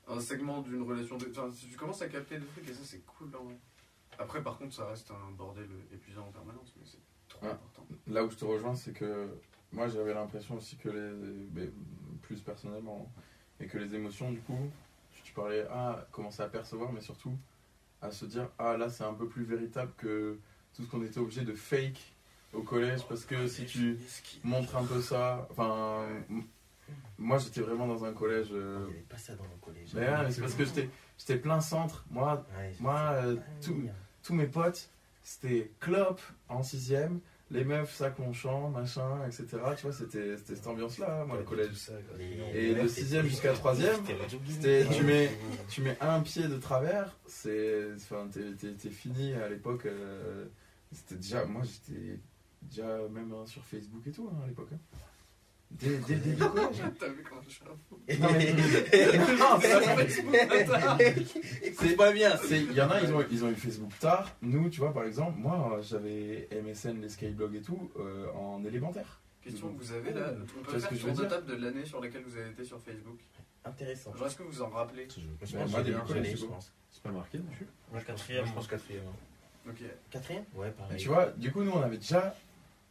Un segment d'une relation de. Enfin, si tu commences à capter des trucs, et ça, c'est cool, vrai. Après, par contre, ça reste un bordel épuisant en permanence, mais c'est important. Là où je te rejoins, c'est que moi j'avais l'impression aussi que les. mais plus personnellement, et que les émotions, du coup, tu parlais à commencer à percevoir, mais surtout à se dire ah là c'est un peu plus véritable que tout ce qu'on était obligé de fake au collège, parce que si tu montres un peu ça. Enfin, moi j'étais vraiment dans un collège. euh, Il n'y avait pas ça dans mon collège. mais mais c'est parce que j'étais j'étais plein centre. Moi, Ouais, moi euh, c'est- tout, tous mes potes, c'était clope en sixième, les meufs, sac mon chant, machin, etc. Tu vois, c'était cette ambiance-là, moi, le collège. Et de sixième jusqu'à troisième, C'était le jogging. c'était- tu mets, tu mets un pied de travers, c'est, t'es fini à l'époque. euh, c'était déjà, moi, j'étais déjà même hein, sur Facebook et tout hein, à l'époque. hein. Dès, dès le début du collège. T'as vu comment je suis un fou Non, mais- Non, c'est pas bien. C'est- Il y en a, ils ont, ils ont eu Facebook tard. Nous, tu vois, par exemple, moi, j'avais MSN, les Skyblog et tout, euh, en élémentaire. Question que vous avez là, on Tu peut faire que je tour de table de l'année sur laquelle vous avez été sur Facebook. Intéressant. Genre, est-ce que vous en rappelez moi, j'ai collège, c'est je pense. C'est pas marqué dessus Moi, quatrième. je pense quatrième. hein. Ok. Quatrième? Ouais, pareil. tu vois, du coup, nous, on avait déjà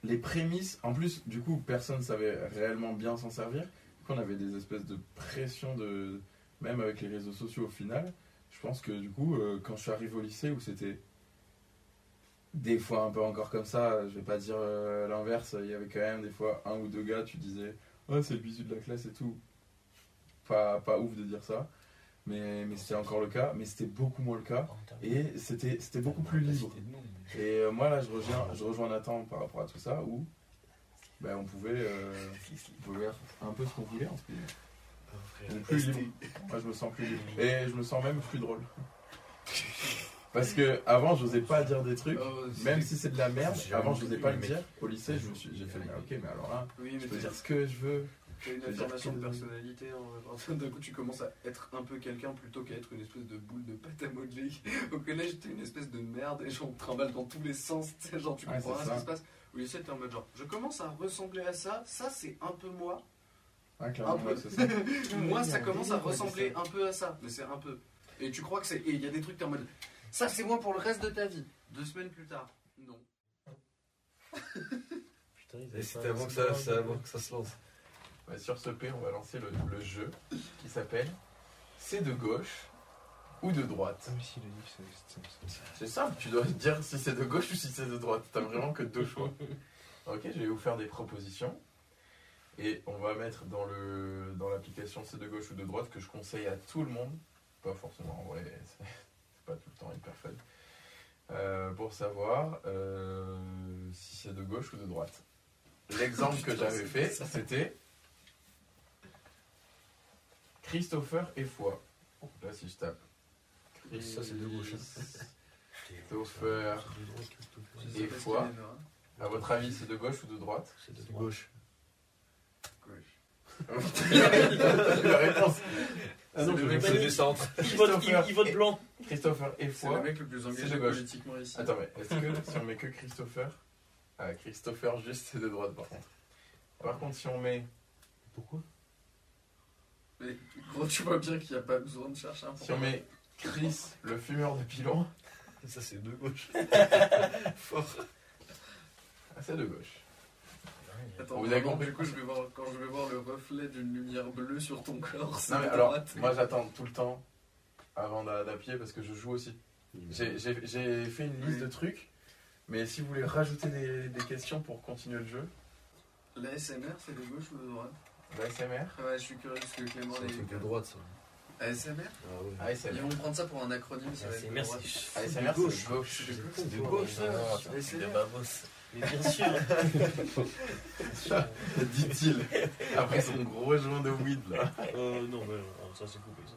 les prémices. En plus, du coup, personne savait réellement bien s'en servir. Du coup, on avait des espèces de pression de. Même avec les réseaux sociaux au final. Je pense que du coup, euh, quand je suis arrivé au lycée où c'était des fois un peu encore comme ça, je vais pas dire euh, l'inverse, il y avait quand même des fois un ou deux gars, tu disais, oh, c'est le bisu de la classe et tout. Pas, pas ouf de dire ça, mais, mais c'était encore le cas, mais c'était beaucoup moins le cas. Et c'était c'était beaucoup plus libre. Et euh, moi là je rejoins, je rejoins Nathan par rapport à tout ça où ben, on, pouvait, euh, on pouvait faire un peu ce qu'on voulait entre guillemets. Donc, plus libre. Moi je me sens plus libre. Et je me sens même plus drôle. Parce que avant j'osais pas dire des trucs, Oh, même si c'est de la merde, avant j'osais vu pas le dire. Au lycée je me suis- j'ai fait mais ok mais alors là je peux dire ce que je veux. T'as une affirmation de personnalité. hein. D'un coup, tu commences à être un peu quelqu'un plutôt qu'à être une espèce de boule de pâte à modeler. Au collège, t'es une espèce de merde et genre, on te trimballe dans tous les sens. tu sais, Genre, tu comprends rien ce qui se passe. Au lycée, t'es en mode genre, je commence à ressembler à ça. Ça, c'est un peu moi. Ah, Un clairement, peu. ouais, c'est ça. Moi, ça commence à ressembler un peu à ça, mais c'est un peu. Et tu crois que c'est. Et il y a des trucs, t'es en mode. Ça, c'est moi pour le reste de ta vie. Deux semaines plus tard. Non. Putain, ils avaient Et c'était avant que ça, ça- avant que ça se lance. Sur ce P, on va lancer le, le jeu qui s'appelle C'est de gauche ou de droite? Ah, si, c'est- c'est- c'est- C'est simple, tu dois dire si c'est de gauche ou si c'est de droite. T'as vraiment que deux choix. Ok, je vais vous faire des propositions. Et on va mettre dans le dans l'application c'est de gauche ou de droite que je conseille à tout le monde. Pas forcément en vrai, c'est c'est pas tout le temps hyper fun. Euh, pour savoir euh, si c'est de gauche ou de droite. L'exemple que j'avais fait, c'était Christopher et Foy. Là, si je tape. Ça, c'est de gauche. Christopher et en a, À votre avis, c'est de gauche ou de droite C'est de gauche. Gauche. La réponse. Ah non, C'est du centre. Il vote, il, Christopher. il vote blanc. Christopher et C'est le mec le plus C'est engagé de gauche. politiquement ici. Attends, mais est-ce que si on met que Christopher Ah, Christopher juste, c'est de droite par contre. Par contre, si on met, Pourquoi? Mais gros, tu vois bien qu'il n'y a pas besoin de chercher un si on met Chris, le fumeur de pilon, Ça, c'est de gauche. ah, c'est de gauche. Attends, Vous avez vraiment, compris du coup, je vais voir, quand je vais voir le reflet d'une lumière bleue sur ton corps, c'est Non, mais de alors, droite. moi j'attends tout le temps avant d'a- d'appuyer parce que je joue aussi. J'ai j'ai- j'ai fait une liste de trucs, mais si vous voulez rajouter des, des questions pour continuer le jeu, La SMR, c'est de gauche ou de droite? l'ASMR, Ouais, je suis curieux parce que Clément C'est un est. truc de droite, ça. ASMR Ah ouais. Ils ASMR. vont prendre ça pour un acronyme, ça va être de merci. ASMR, c'est de gauche. C'est de gauche, ça. Ah. C'est babos. Mais bien sûr. Dit-il, après son gros joint de weed là. Euh, non, mais euh, ça c'est coupé ça.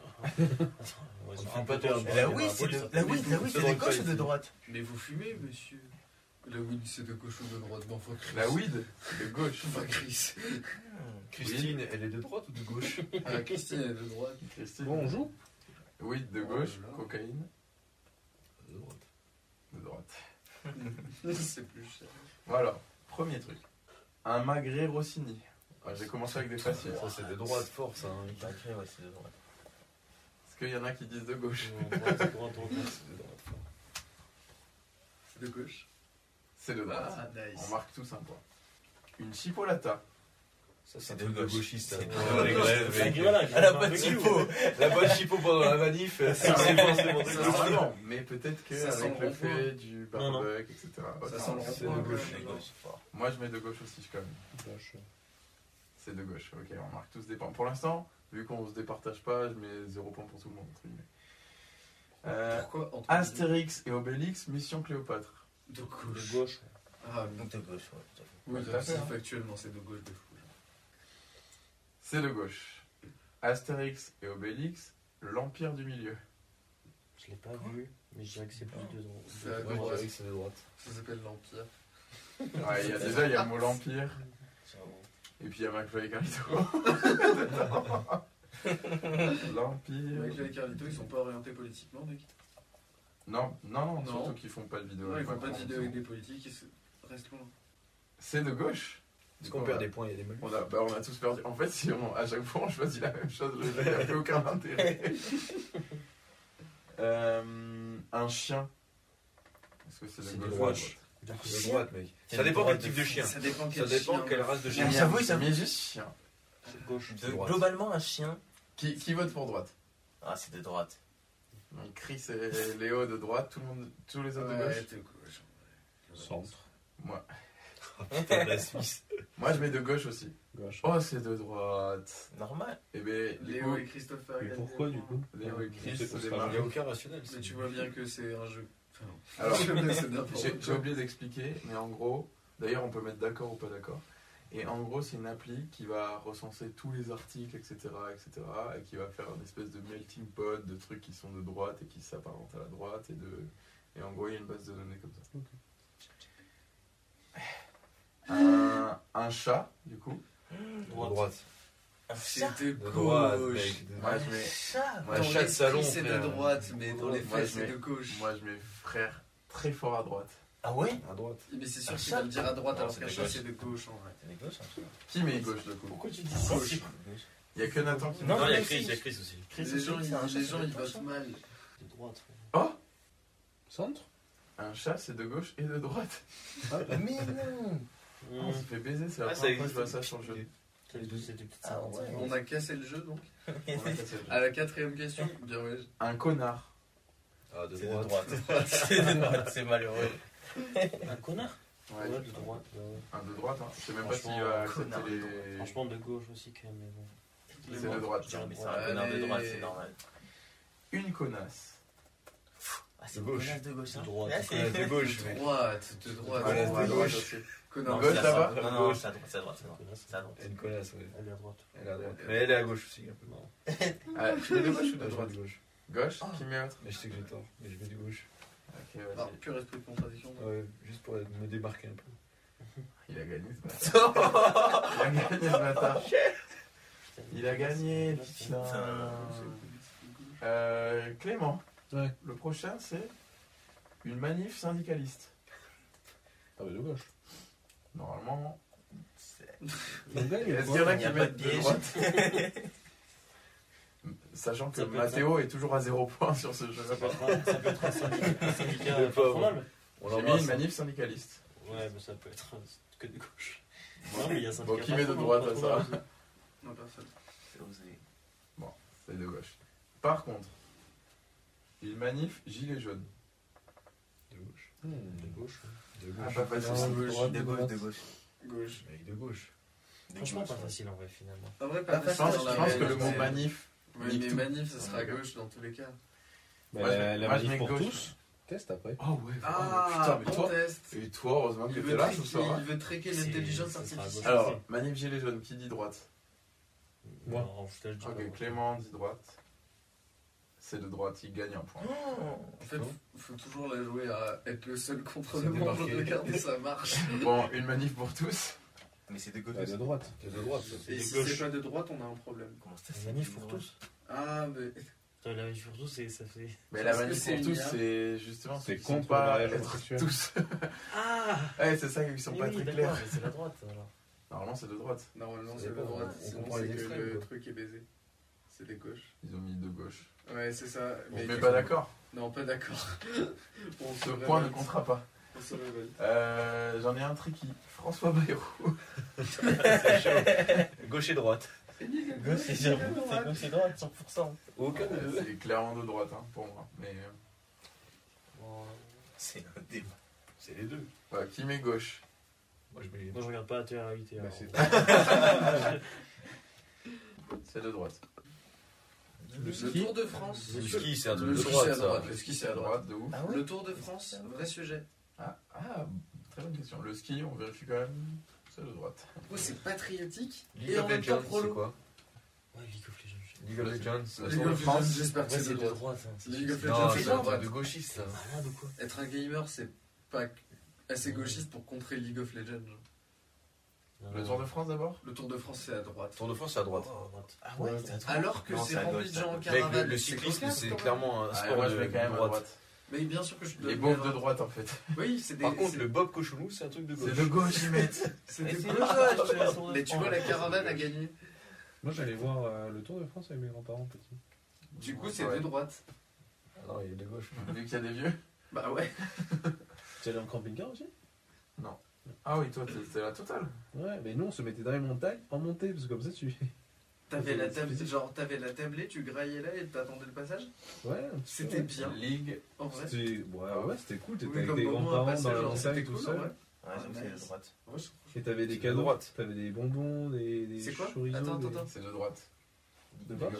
On c'est fait un pas peu trop. tard, La oui, la de oui, c'est de gauche ou de droite? Mais vous fumez, monsieur La weed, c'est de gauche ou de droite Chris. La weed, de gauche. Enfin, Chris. Christine, elle est de droite ou de gauche Ah, Christine est de droite. Christine. Bon, on joue Weed de Oh gauche, cocaïne De droite. de droite. c'est plus cher. Voilà, premier truc. Un magret Rossini. Ouais, J'ai commencé avec des faciles. Ça, c'est de droite, force. Hein. Sacré, ouais, c'est de droite. Est-ce qu'il y en a qui disent de gauche Ouais, droite, droite, droite, droite. C'est de droite, fort. C'est de gauche. C'est de droite. Ah, nice. On marque tous un point. Une chipolata. Ça, c'est de gauchiste. hein. Voilà, Ah, la bonne chipo La bonne chipo pendant la manif, c'est Ça Normalement, mais peut-être que Ça avec le fait du barbecue, etc. Ça sent le c'est rond-point, de gauche. Moi, je mets de gauche aussi, quand même. Gauche. C'est de gauche. Ok, on marque tous des points. Pour l'instant, vu qu'on se départage pas, je mets zéro point pour tout le monde. entre guillemets. Euh, Pourquoi entre Astérix et Obélix, Mission Cléopâtre. De De gauche. gauche. Ah, Donc de gauche, ouais. oui, Tout à fait, si, hein. factuellement, c'est de gauche de fou. C'est de gauche. Astérix et Obélix, l'Empire du Milieu. Je l'ai pas vu, mais je dirais que c'est plus de C'est à Ouais, droite. dirais que c'est de droite. Ça s'appelle l'Empire. Ouais, il y a déjà, il y a le mot l'Empire. Et puis il y a McFly et Carlito. L'Empire. Avec les Carlito, ils sont pas orientés politiquement, mec. Non, non, non, Non. surtout qu'ils font pas de vidéo. Non, ils avec font pas de vidéo avec des politiques, ils se- restent loin. C'est de gauche. Est-ce qu'on perd des points Il y a des malus. On a, bah, on a tous perdu. En fait, si on, à chaque fois on choisit la même chose, le jeu n'a plus aucun intérêt. Euh, un chien. Est-ce que c'est de de gauche de droite De droite, mec. Ça dépend quel type de chien. Ça dépend Ça quel dépend chien. quelle race de chien. J'avoue, ça met juste chien. C'est gauche. De De- droite. globalement, un chien. Qui, qui vote pour droite? Ah, c'est de droite. Donc Chris et Léo de droite, tout le monde, tous les autres de gauche. gauche. Centre. Moi, Putain, la Suisse. moi, je mets de gauche aussi. Gauche. Oh, c'est de droite. Normal. Et ben, Léo coup, et Christopher. Mais pourquoi du coup Léo et Chris C'est. Il n'y a aucun rationnel. Mais tu vois bien que c'est un jeu. Enfin, Alors, j'ai oublié d'expliquer, mais en gros, d'ailleurs on peut mettre d'accord ou pas d'accord. Et en gros, c'est une appli qui va recenser tous les articles, etc., etc., et qui va faire une espèce de melting pot de trucs qui sont de droite et qui s'apparentent à la droite. Et, de... et en gros, il y a une base de données comme ça. Un, un chat, du coup. Droite. Un chat. C'était De droite, gauche. mec. de- Moi, je mets, Chat. moi, de salon, c'est de droite, mais dans les faits, c'est de gauche. moi, je mets frère très fort à droite. Ah ouais À droite. Mais c'est sûr qu'il va le dire à droite Non, alors de chat, gauche. c'est de gauche en vrai. C'est chat. Qui met gauche, du coup Pourquoi tu dis ça Gauche. Il y a que Nathan qui met Non, Non, il y a Chris, il y a Chris aussi. Chris Les gens, c'est un ils, ça votent mal. De droite. Oh Centre Un chat, c'est de gauche et de droite. Mais non On se fait baiser, c'est la Ah, ça première fois que je vois ça sur le jeu. Ah ouais. On a cassé le jeu donc. On a cassé le jeu. À la quatrième question, bien ouais. Un connard. Ah, de C'est de droite. droite. C'est de droite, c'est malheureux. Un connard Ouais, Ouais, de droite. ouais. Un de droite, hein. Je sais même pas Franchement, s'il va accepter connard de les. Franchement, de gauche aussi, quand même. Mais bon. C'est de droite. Je dirais, mais c'est un connard de droite, c'est normal. Une connasse. Ah, c'est De gauche. connasse de gauche. hein. De droite. Ah, de gauche, mec. Droite, de droite. Connasse de droite gauche. Non, Gauche, là-bas. Non, non, c'est à droite, c'est à droite, c'est à droite. Connasse. Une connasse, ouais. Elle est à droite. Elle est à droite. Mais elle est à gauche aussi, un peu. Ah, tu mets de gauche ou de droite? de gauche. Gauche? Ah. Qui met Mais je sais que j'ai tort. Mais je mets de gauche. Ok, vas-y. pur esprit de contradiction. Ouais, juste pour me démarquer un peu. Il a gagné ce bâtard. Il a gagné ce bâtard. Il a gagné, putain. Euh, Clément. Ouais. Le prochain, c'est une manif syndicaliste. Ah bah de gauche. Normalement. Est-ce ou qu'il y en a qui mettent de droite Sachant que Mathéo est toujours à zéro point sur ce jeu. Ça peut être un, ça peut être un syndicat, un syndicat. On J'ai mis une manif syndicaliste. Ouais, mais ça peut être que de gauche. Non, mais il y a syndicat Bon, qui met de droite à ça. Non, personne. C'est osé. C'est de gauche. Par contre, une manif gilet jaune. De gauche. Hmm. De gauche. De Ah, gauche. pas facile. Non, gauche, De gauche, de gauche. Gauche. Mec, de gauche. De Franchement, pas facile en vrai, finalement. En vrai, pas Je facile. pense, je pense que le mot manif. Nique mais manif, ça sera est gauche dans tous les cas. Bah, Moi, je- la la moi, je manif pour gauche. tous. Test après. Oh ouais, Ah, putain, mais bon toi. test. Et toi, heureusement que veut là ce soir. hein. il veut traquer l'intelligence artificielle. Alors, manif gilet jaune, qui dit droite? Moi. Non, je dis Ok. Clément dit droite. C'est de droite, il gagne un point. En fait, il faut toujours la jouer à être le seul contre le monde. Regardez, ça marche. Bon, une manif pour tous. Mais c'est de gauche. Bah, de droite. C'est de droite. Et si c'est pas de droite, on a un problème. Comment ça, La c'est manif pour tous. Ah, mais. La manif pour tous, c'est- ça fait. Mais la manif c'est pour tous, c'est justement C'est contre pas être tous. Ah Ouais, c'est ça qui sont pas très clairs. mais c'est la droite alors. Normalement, c'est de droite. Normalement, c'est de droite. on Sinon, comprend c'est que le truc est baisé. C'est des gauches. Ils ont mis de gauche. Ouais, c'est ça. On Mais pas d'accord. Non, pas d'accord. Ce point ne comptera pas. Euh, J'en ai un tricky. François Bayrou. C'est chaud. Gauche et droite. Gauche, c'est sûr. C'est gauche et droite, 100%. Aucun deux. C'est clairement de droite hein, pour moi. Mais euh, C'est un débat. C'est les deux. qui met gauche? Moi, je mets les Moi je regarde pas la télé-réalité. Bah, alors. c'est- C'est de droite. Le ski Tour de France. Le ski, c'est droite, à ça. droite. Le ski, c'est à droite. de ouf. Ah ouais Le Tour de France, vrai sujet. Ah, ah, très bonne question. Le ski, on vérifie quand même. C'est de droite. Oh, c'est patriotique. League Et en of même temps Legends, c'est prolo. quoi Ouais, League of Legends. League of Legends. Le League Tour de of France. Legends, j'espère que c'est de de droite. League of. Legends, Non, c'est de un truc droite. de gauchiste, ça. Malade ou quoi Être un gamer, c'est pas Assez gauchiste pour contrer League of Legends. Le Tour de France d'abord Le Tour de France, c'est à droite. Tour de France, c'est à droite. Ah ouais, Ouais. c'est à droite. Alors que c'est rempli de gens en caravane. le, le cyclisme, c'est clairement un Ah, sport Moi, de, je vais quand même de à droite. Mais bien sûr que je dois Les faire. de droite en fait. Oui, c'est des. Par contre, le Bob Cochonou, c'est un truc de gauche. C'est de gauche, ils mettent. c'est Mais des gauche, Mais tu vois, la caravane a gagné. Moi, j'allais voir euh, le Tour de France avec mes grands-parents petits. Du coup, c'est de droite. Ah non, il est de gauche. Vu qu'il y a des vieux. Bah ouais. Tu allais en camping-car aussi? Ah oui, toi, t'es- c'est la totale. Ouais, mais nous, on se mettait dans les montagnes en montée, parce que comme ça, tu. T'avais la table, genre t'avais la tablée, tu graillais là et t'attendais le passage. Ouais, C'était bien. Ligue. En vrai. C'était ouais, ouais, c'était cool, t'étais Oui, avec à grands-parents dans la montagne tout cool, seul. Ouais, j'avoue, c'est nice. à droite. Ouais, Et t'avais des de cadeaux, droite. t'avais des bonbons, des, des C'est quoi chorizo, Attends, des- attends, attends. C'est de droite. De. Lol.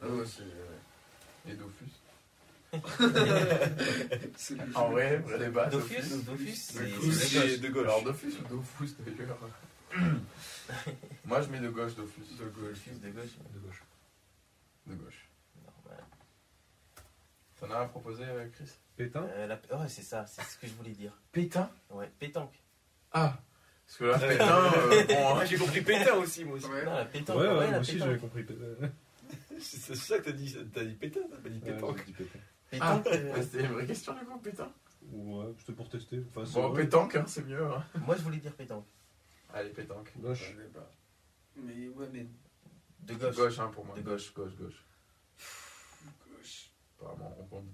Ah ouais, c'est. Et Dofus. En vrai, vrai débat. Dofus Dofus, c'est de gauche. Alors Dofus ou Dofus d'ailleurs Moi je mets de gauche Dofus. De gauche. Dofus de gauche. De gauche. De gauche. Normal. T'en as à proposer euh, Chris? Pétain? Euh, la- Ouais, c'est ça, c'est ce que je voulais dire. Pétain? Ouais, pétanque. Ah Parce que là, pétain, euh, bon, Moi, j'ai compris pétain aussi, moi aussi. Ouais. Non, la pétanque. Ouais, ouais, ouais, moi la aussi j'avais compris. pétain. C'est ça que t'as dit. T'as dit pétain, t'as pas dit Ouais, pétanque. dit pétain. Ah, Pétanque, euh, c'était une vraie question du coup, pétain? Ouais, c'était pour tester. Enfin, Bon, vrai. pétanque, hein, c'est mieux. Hein. Moi, je voulais dire pétanque. Allez, pétanque. Gauche. Ouais, bah. Mais ouais, mais De gauche. Gauche, hein, pour moi. De Gauche, gauche, gauche. gauche. Apparemment, on compte.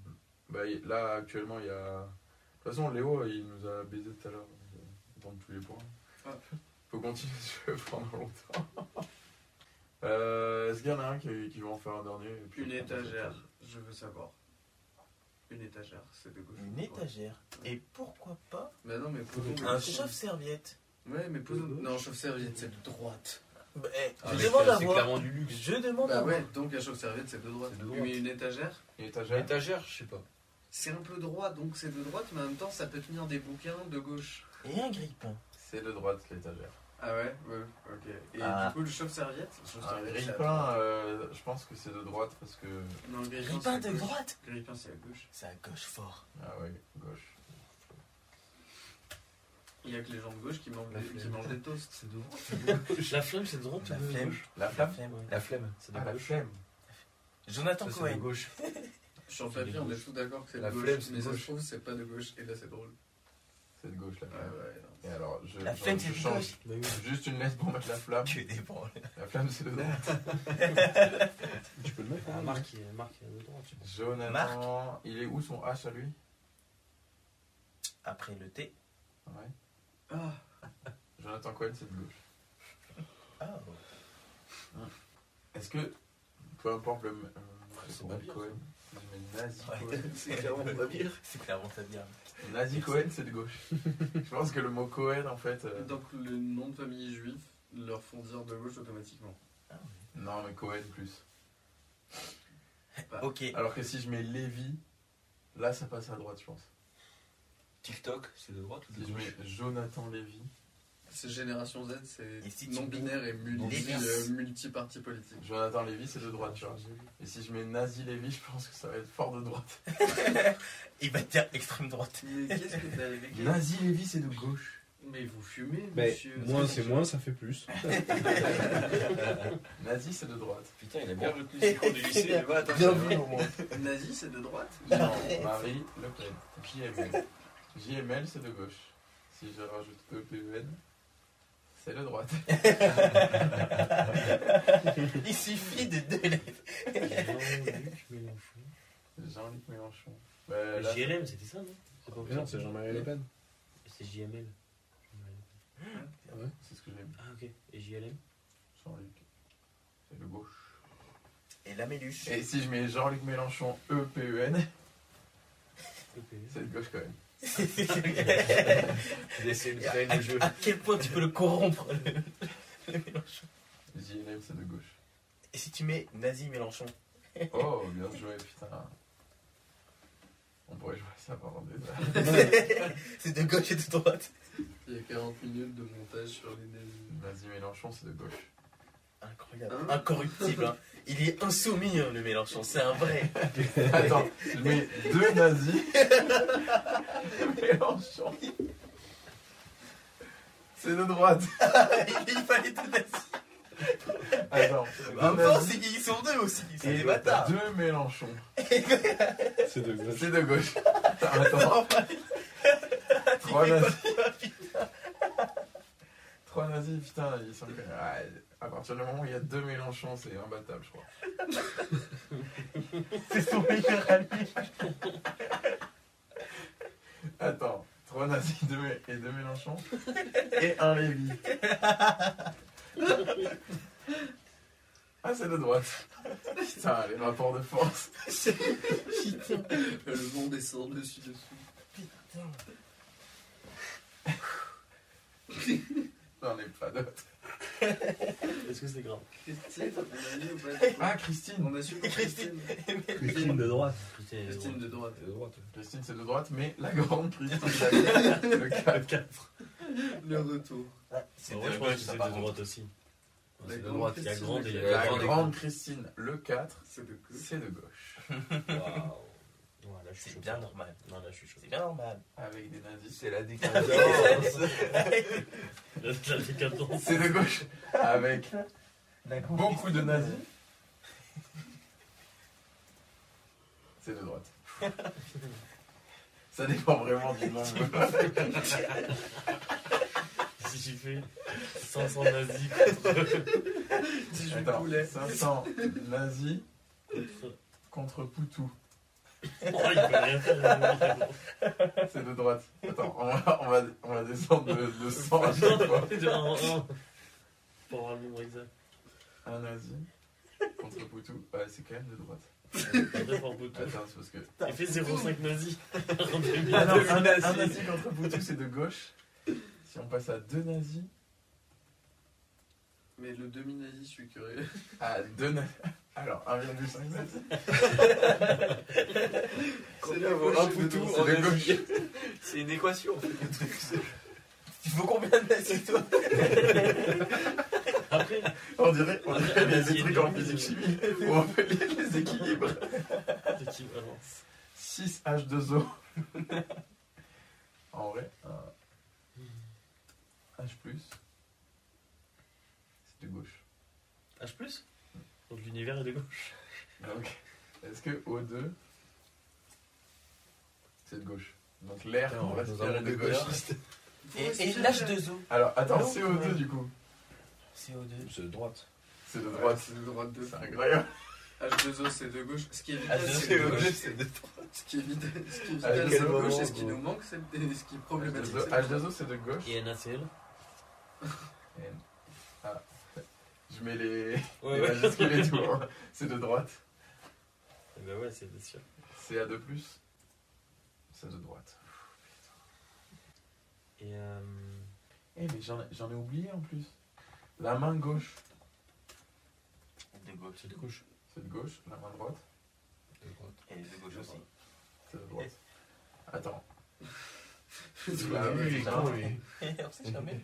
Bah, là, actuellement, il y a. De toute façon, Léo, il nous a baisé tout à l'heure. euh, On compte tous les points. Ah. Faut continuer ce jeu pendant longtemps. Euh, Est-ce qu'il y en a un qui, qui veut en faire un dernier et puis Une étagère, je veux savoir. Une étagère, c'est de gauche. Une étagère. Et pourquoi pas Mais non, mais posons. un chauffe-serviette Ouais, mais posons. Non, chauffe-serviette, c'est de droite. Bah, eh, Ah, Je demande à C'est voir. clairement du luxe. Je demande Bah à voir. ouais, donc la chauffe-serviette, c'est de droite. C'est de droite. Mais une étagère, Une étagère Étagère, je sais pas. c'est un peu droit, donc c'est de droite, mais en même temps, ça peut tenir des bouquins de gauche. Et un grille-pain. C'est de droite, l'étagère. Ah ouais Ouais, ok. Et Ah. du coup, le chauffe-serviette le à grille-pain, euh, je pense que c'est de droite parce que. Non, le grille-pain, de gauche. droite Grille-pain, c'est à gauche. C'est à gauche fort. Ah ouais, gauche. Il y a que les gens de gauche qui mangent, La des, qui flemme. mangent des toasts. C'est de droite. La flamme, c'est de droite La flemme. La flemme. La flemme, c'est de Ah, la flemme. Jonathan Ça, c'est de Cohen. gauche. Sur papier, on est tous d'accord que c'est de La gauche, flemme, c'est de mais ça se gauche. trouve, c'est pas de gauche, et là, c'est drôle. C'est de gauche, la ouais, non. Et alors, je, La je- flemme, je c'est de change gauche. juste une lettre pour mettre la flamme. Des branles. La flamme, c'est de droite. Tu peux le mettre Ah, Marc, il- Marc, il est de droite. Jonathan, il est où son H à lui Après le T. Ouais. Ah, Jonathan Cohen, c'est de gauche. Ah, Est-ce que, peu importe le, euh, c'est pas bien, Cohen, ça. je mets Nazi Ouais. Cohen. C'est clairement pas bien. c'est clairement ça bien. Nazi Cohen, c'est de gauche. je pense que le mot Cohen, en fait. euh, donc le nom de famille juif leur font dire de gauche automatiquement. Non, mais Cohen plus. Ok. Alors que si je mets Lévi, là, ça passe à droite, je pense. TikTok, c'est de droite ou Si de je gauche mets Jonathan Lévy, C'est génération Z, c'est non-binaire et euh, multi-parti politique. Jonathan Lévy, c'est de droite, tu vois. Et si je mets Nazi Lévy, je pense que ça va être fort de droite. Il va dire extrême droite. Mais qu'est-ce que t'as avec Nazi Lévy, c'est de gauche. Mais vous fumez, Mais monsieur. moins c'est moins, ça fait plus. Nazi, c'est de droite. Putain, il a bien retenu ses cours du lycée. Bien vu va. au moins. Nazi, c'est de droite Non, Marie Le Pen. JML. JML, c'est de gauche. Si je rajoute E EPEN, c'est de droite. Il suffit de deux lettres. Jean-Luc Mélenchon. Jean-Luc Mélenchon. Bah, là, JLM, c'était ça, non C'est pas Non, c'est Jean-Marie Le Pen. C'est JML. c'est ce que j'ai mis. Ah, ok. Et JLM Jean-Luc. C'est de gauche. Et la méluche. Et si je mets Jean-Luc Mélenchon E EPEN, EPE. c'est de gauche quand même. Il essaie de jeu. à quel point tu peux le corrompre le, le Mélenchon JLM, c'est de gauche. Et si tu mets nazi Mélenchon Oh, bien joué, putain. On pourrait jouer ça pendant des heures. C'est de gauche et de droite. Il y a 40 minutes de montage sur les nazis. Vas-y, Mélenchon, c'est de gauche. Incroyable. Hein Incorruptible. hein. Il est insoumis, hein, le Mélenchon. C'est un vrai. Attends, mets deux nazis. Mélenchon. C'est de droite. Il fallait deux nazis. Attends. En Deux même temps, nazis c'est qu'ils sont deux aussi. C'est et des bâtards. deux Mélenchon. C'est de gauche. C'est de gauche. Attends. Trois nazis. Trois nazis, putain, ils sont. Ouais, à partir du moment où il y a deux Mélenchon, c'est imbattable, je crois. C'est son meilleur ami. Attends, trois nazis et deux Mélenchon et un Lévy. Ah, c'est de droite. Putain, les rapports de force. Le monde est sans dessus dessous. J'en ai pas d'autres. Est-ce que c'est grave? Christine, on a mis ou pas Ah, Christine. On a su Christine. Christine de droite. Christine de droite. De droite. Christine, c'est de droite, mais la grande Christine. le 4. Le retour. C'est moi, je pense que c'est de droite aussi. La C'est de grande droite, il y a Christine, grande et il y a la La grande. grande Christine, le 4, C'est de gauche. c'est de gauche. Waouh. Ouais, là, je suis C'est bien normal. Non, là, je suis chaud. C'est bien normal. Avec des nazis. C'est la décadence. La décadence. C'est de gauche. Avec beaucoup de nazis. C'est de droite. Ça dépend vraiment du nombre. Si tu fais 500 nazis Si je Attends, voulais. 500 nazis contre. contre Poutou. C'est de droite. Attends, on va, on va, on va descendre de, de 100 à chaque fois. Pour avoir le nombre exact. Un nazi contre Poutou. Ouais, c'est quand même de droite. Attends, c'est parce que. Il fait 0,5 nazis. Ah non, un, un nazi contre Poutou, c'est de gauche. Si on passe à deux nazis. Mais le demi-nazi, je suis curieux. Ah, deux nazis. Alors, 1,5 nazis. C'est la vaut un poutou en C'est gauche. C'est une équation en fait le truc. Il faut combien de nazis toi Après, On dirait, on dirait les trucs en physique chimie où on fait les, les équilibres. l'équivalence. 6 H2O. en vrai, un H+, c'est de gauche. H+. Donc l'univers est de gauche. Donc, est-ce que O2, c'est de gauche Donc l'air qu'on respire est de gauche. Et, et l'H2O. Alors, attends, Non, CO2 ouais. du coup, CO2. C'est de droite. c'est de Ouais, droite. C'est de droite de C'est incroyable. H2O, c'est de gauche. Ce qui est H2O, vital, c'est c'est de gauche. c'est de Ce qui est vital, c'est de gauche. moment, Et ce qui nous manque, c'est ce qui est problématique. c'est de H2O, droite. H2O, c'est de gauche. Et NaCl. Je mets les, Ouais, les majuscules et tout. hein. C'est de droite. Eh ben ouais, c'est bien sûr. CA2+, c'est de droite. Et euh, Eh mais j'en ai, j'en ai oublié en plus. La main gauche, De gauche. c'est de gauche. c'est de gauche. La main droite, De droite. Et de gauche aussi. c'est de droite. Attends. Con, lui. On sait jamais.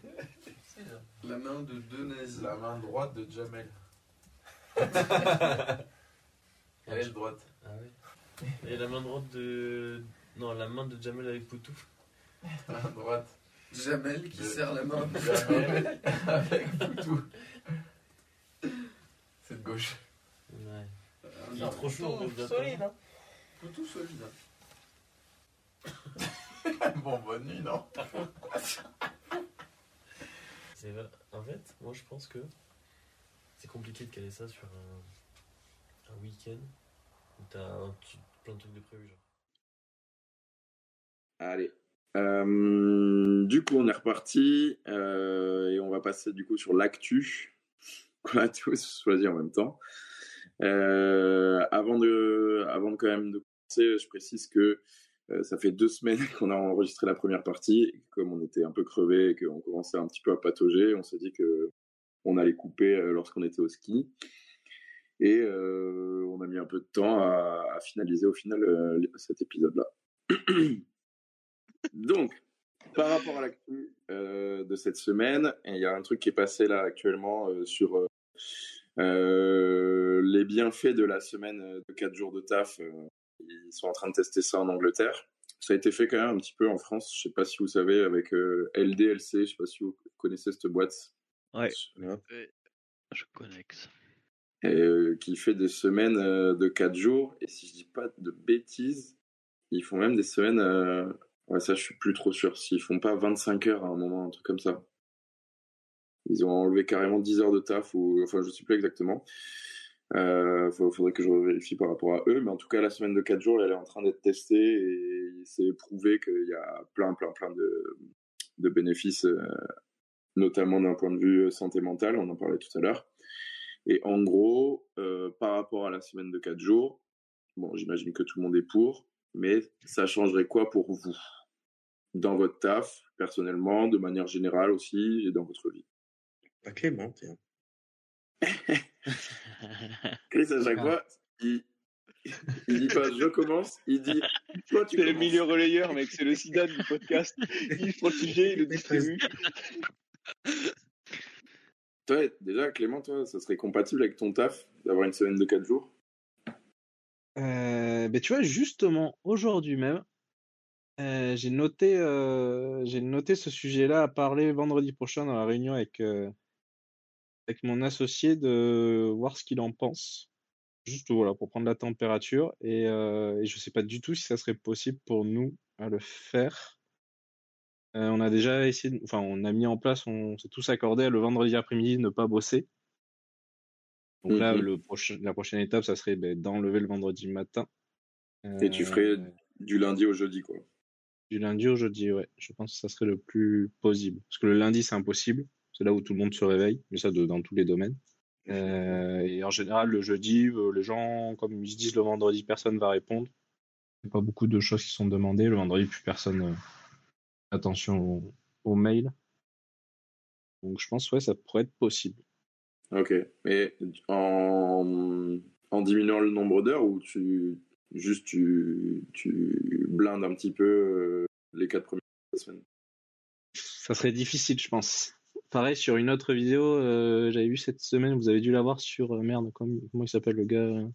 La main de nazis. La main droite de Jamel. Elle est droite. Ah ouais. Et la main droite de. Non, la main de Jamel avec Poutou. La main droite Jamel qui de serre la main. de Jamel avec Poutou. C'est de gauche. Ouais. Euh, Il est trop chaud d'attendre. Solide, hein. Poutou solide. Bon, bonne nuit, non? C'est. En fait, moi je pense que c'est compliqué de caler ça sur un, week-end où t'as un plein de trucs de prévu. Allez. Euh, du coup, on est reparti euh, et on va passer du coup sur l'actu qu'on a tous choisi en même temps. Euh, avant de, avant quand même de commencer, je précise que euh, ça fait deux semaines qu'on a enregistré la première partie. Comme on était un peu crevé et qu'on commençait un petit peu à patauger, on s'est dit que on allait couper euh, lorsqu'on était au ski. Et euh, on a mis un peu de temps à, finaliser au final cet épisode-là. Donc, par rapport à l'actu de cette semaine, il y a un truc qui est passé là actuellement sur les bienfaits de la semaine de 4 jours de taf. Ils sont en train de tester ça en Angleterre. Ça a été fait quand même un petit peu en France. Je sais pas si vous savez avec euh, LDLC. Je sais pas si vous connaissez cette boîte Ouais. Je connecte. Et, euh, qui fait des semaines euh, de 4 jours. Et si je dis pas de bêtises, ils font même des semaines. euh, Ouais, ça, je suis plus trop sûr. S'ils font pas 25 heures à un moment, un truc comme ça. Ils ont enlevé carrément 10 heures de taf, ou enfin, je sais plus exactement. Euh, faut- faudrait que je vérifie par rapport à eux, mais en tout cas, la semaine de 4 jours, elle est en train d'être testée et c'est prouvé qu'il y a plein, plein, plein de, bénéfices, euh, notamment d'un point de vue santé mentale, on en parlait tout à l'heure. Et en gros, euh, par rapport à la semaine de 4 jours, bon, j'imagine que tout le monde est pour, mais ça changerait quoi pour vous? Dans votre taf, personnellement, de manière générale aussi, et dans votre vie? Pas Clément, tiens. Chris, à chaque fois, il, il dit pas je commence, il dit toi tu C'est le milieu relayeur, mec. C'est le Zidane du podcast. Il prend le sujet, il le distribue. Toi, déjà, Clément, toi, ça serait compatible avec ton taf d'avoir une semaine de 4 jours? Euh, ben tu vois, justement, aujourd'hui même, euh, j'ai noté, euh, j'ai noté ce sujet-là à parler vendredi prochain dans la réunion avec, euh, avec mon associé de voir ce qu'il en pense. Juste voilà, pour prendre la température. Et, euh, et je sais pas du tout si ça serait possible pour nous à le faire. Euh, on a déjà essayé, enfin, on a mis en place, on s'est tous accordé à le vendredi après-midi ne pas bosser. Donc là, le la prochaine étape, ça serait ben, d'enlever le vendredi matin. Et tu Euh, ferais du lundi au jeudi, quoi. du lundi au jeudi, ouais. Je pense que ça serait le plus possible. Parce que le lundi, c'est impossible. C'est là où tout le monde se réveille, mais ça de- dans tous les domaines. Euh, et en général, le jeudi, euh, les gens, comme ils se disent le vendredi, personne va répondre. Il n'y a pas beaucoup de choses qui sont demandées. Le vendredi, plus personne. euh, attention aux au mails. Donc je pense, ouais, ça pourrait être possible. Ok. Mais en, en diminuant le nombre d'heures ou tu juste tu, tu blindes un petit peu euh, les 4 premières semaines Ça serait difficile, je pense. Pareil, sur une autre vidéo, euh, j'avais vu cette semaine, vous avez dû la voir sur, euh, merde, comment, comment il s'appelle le gars euh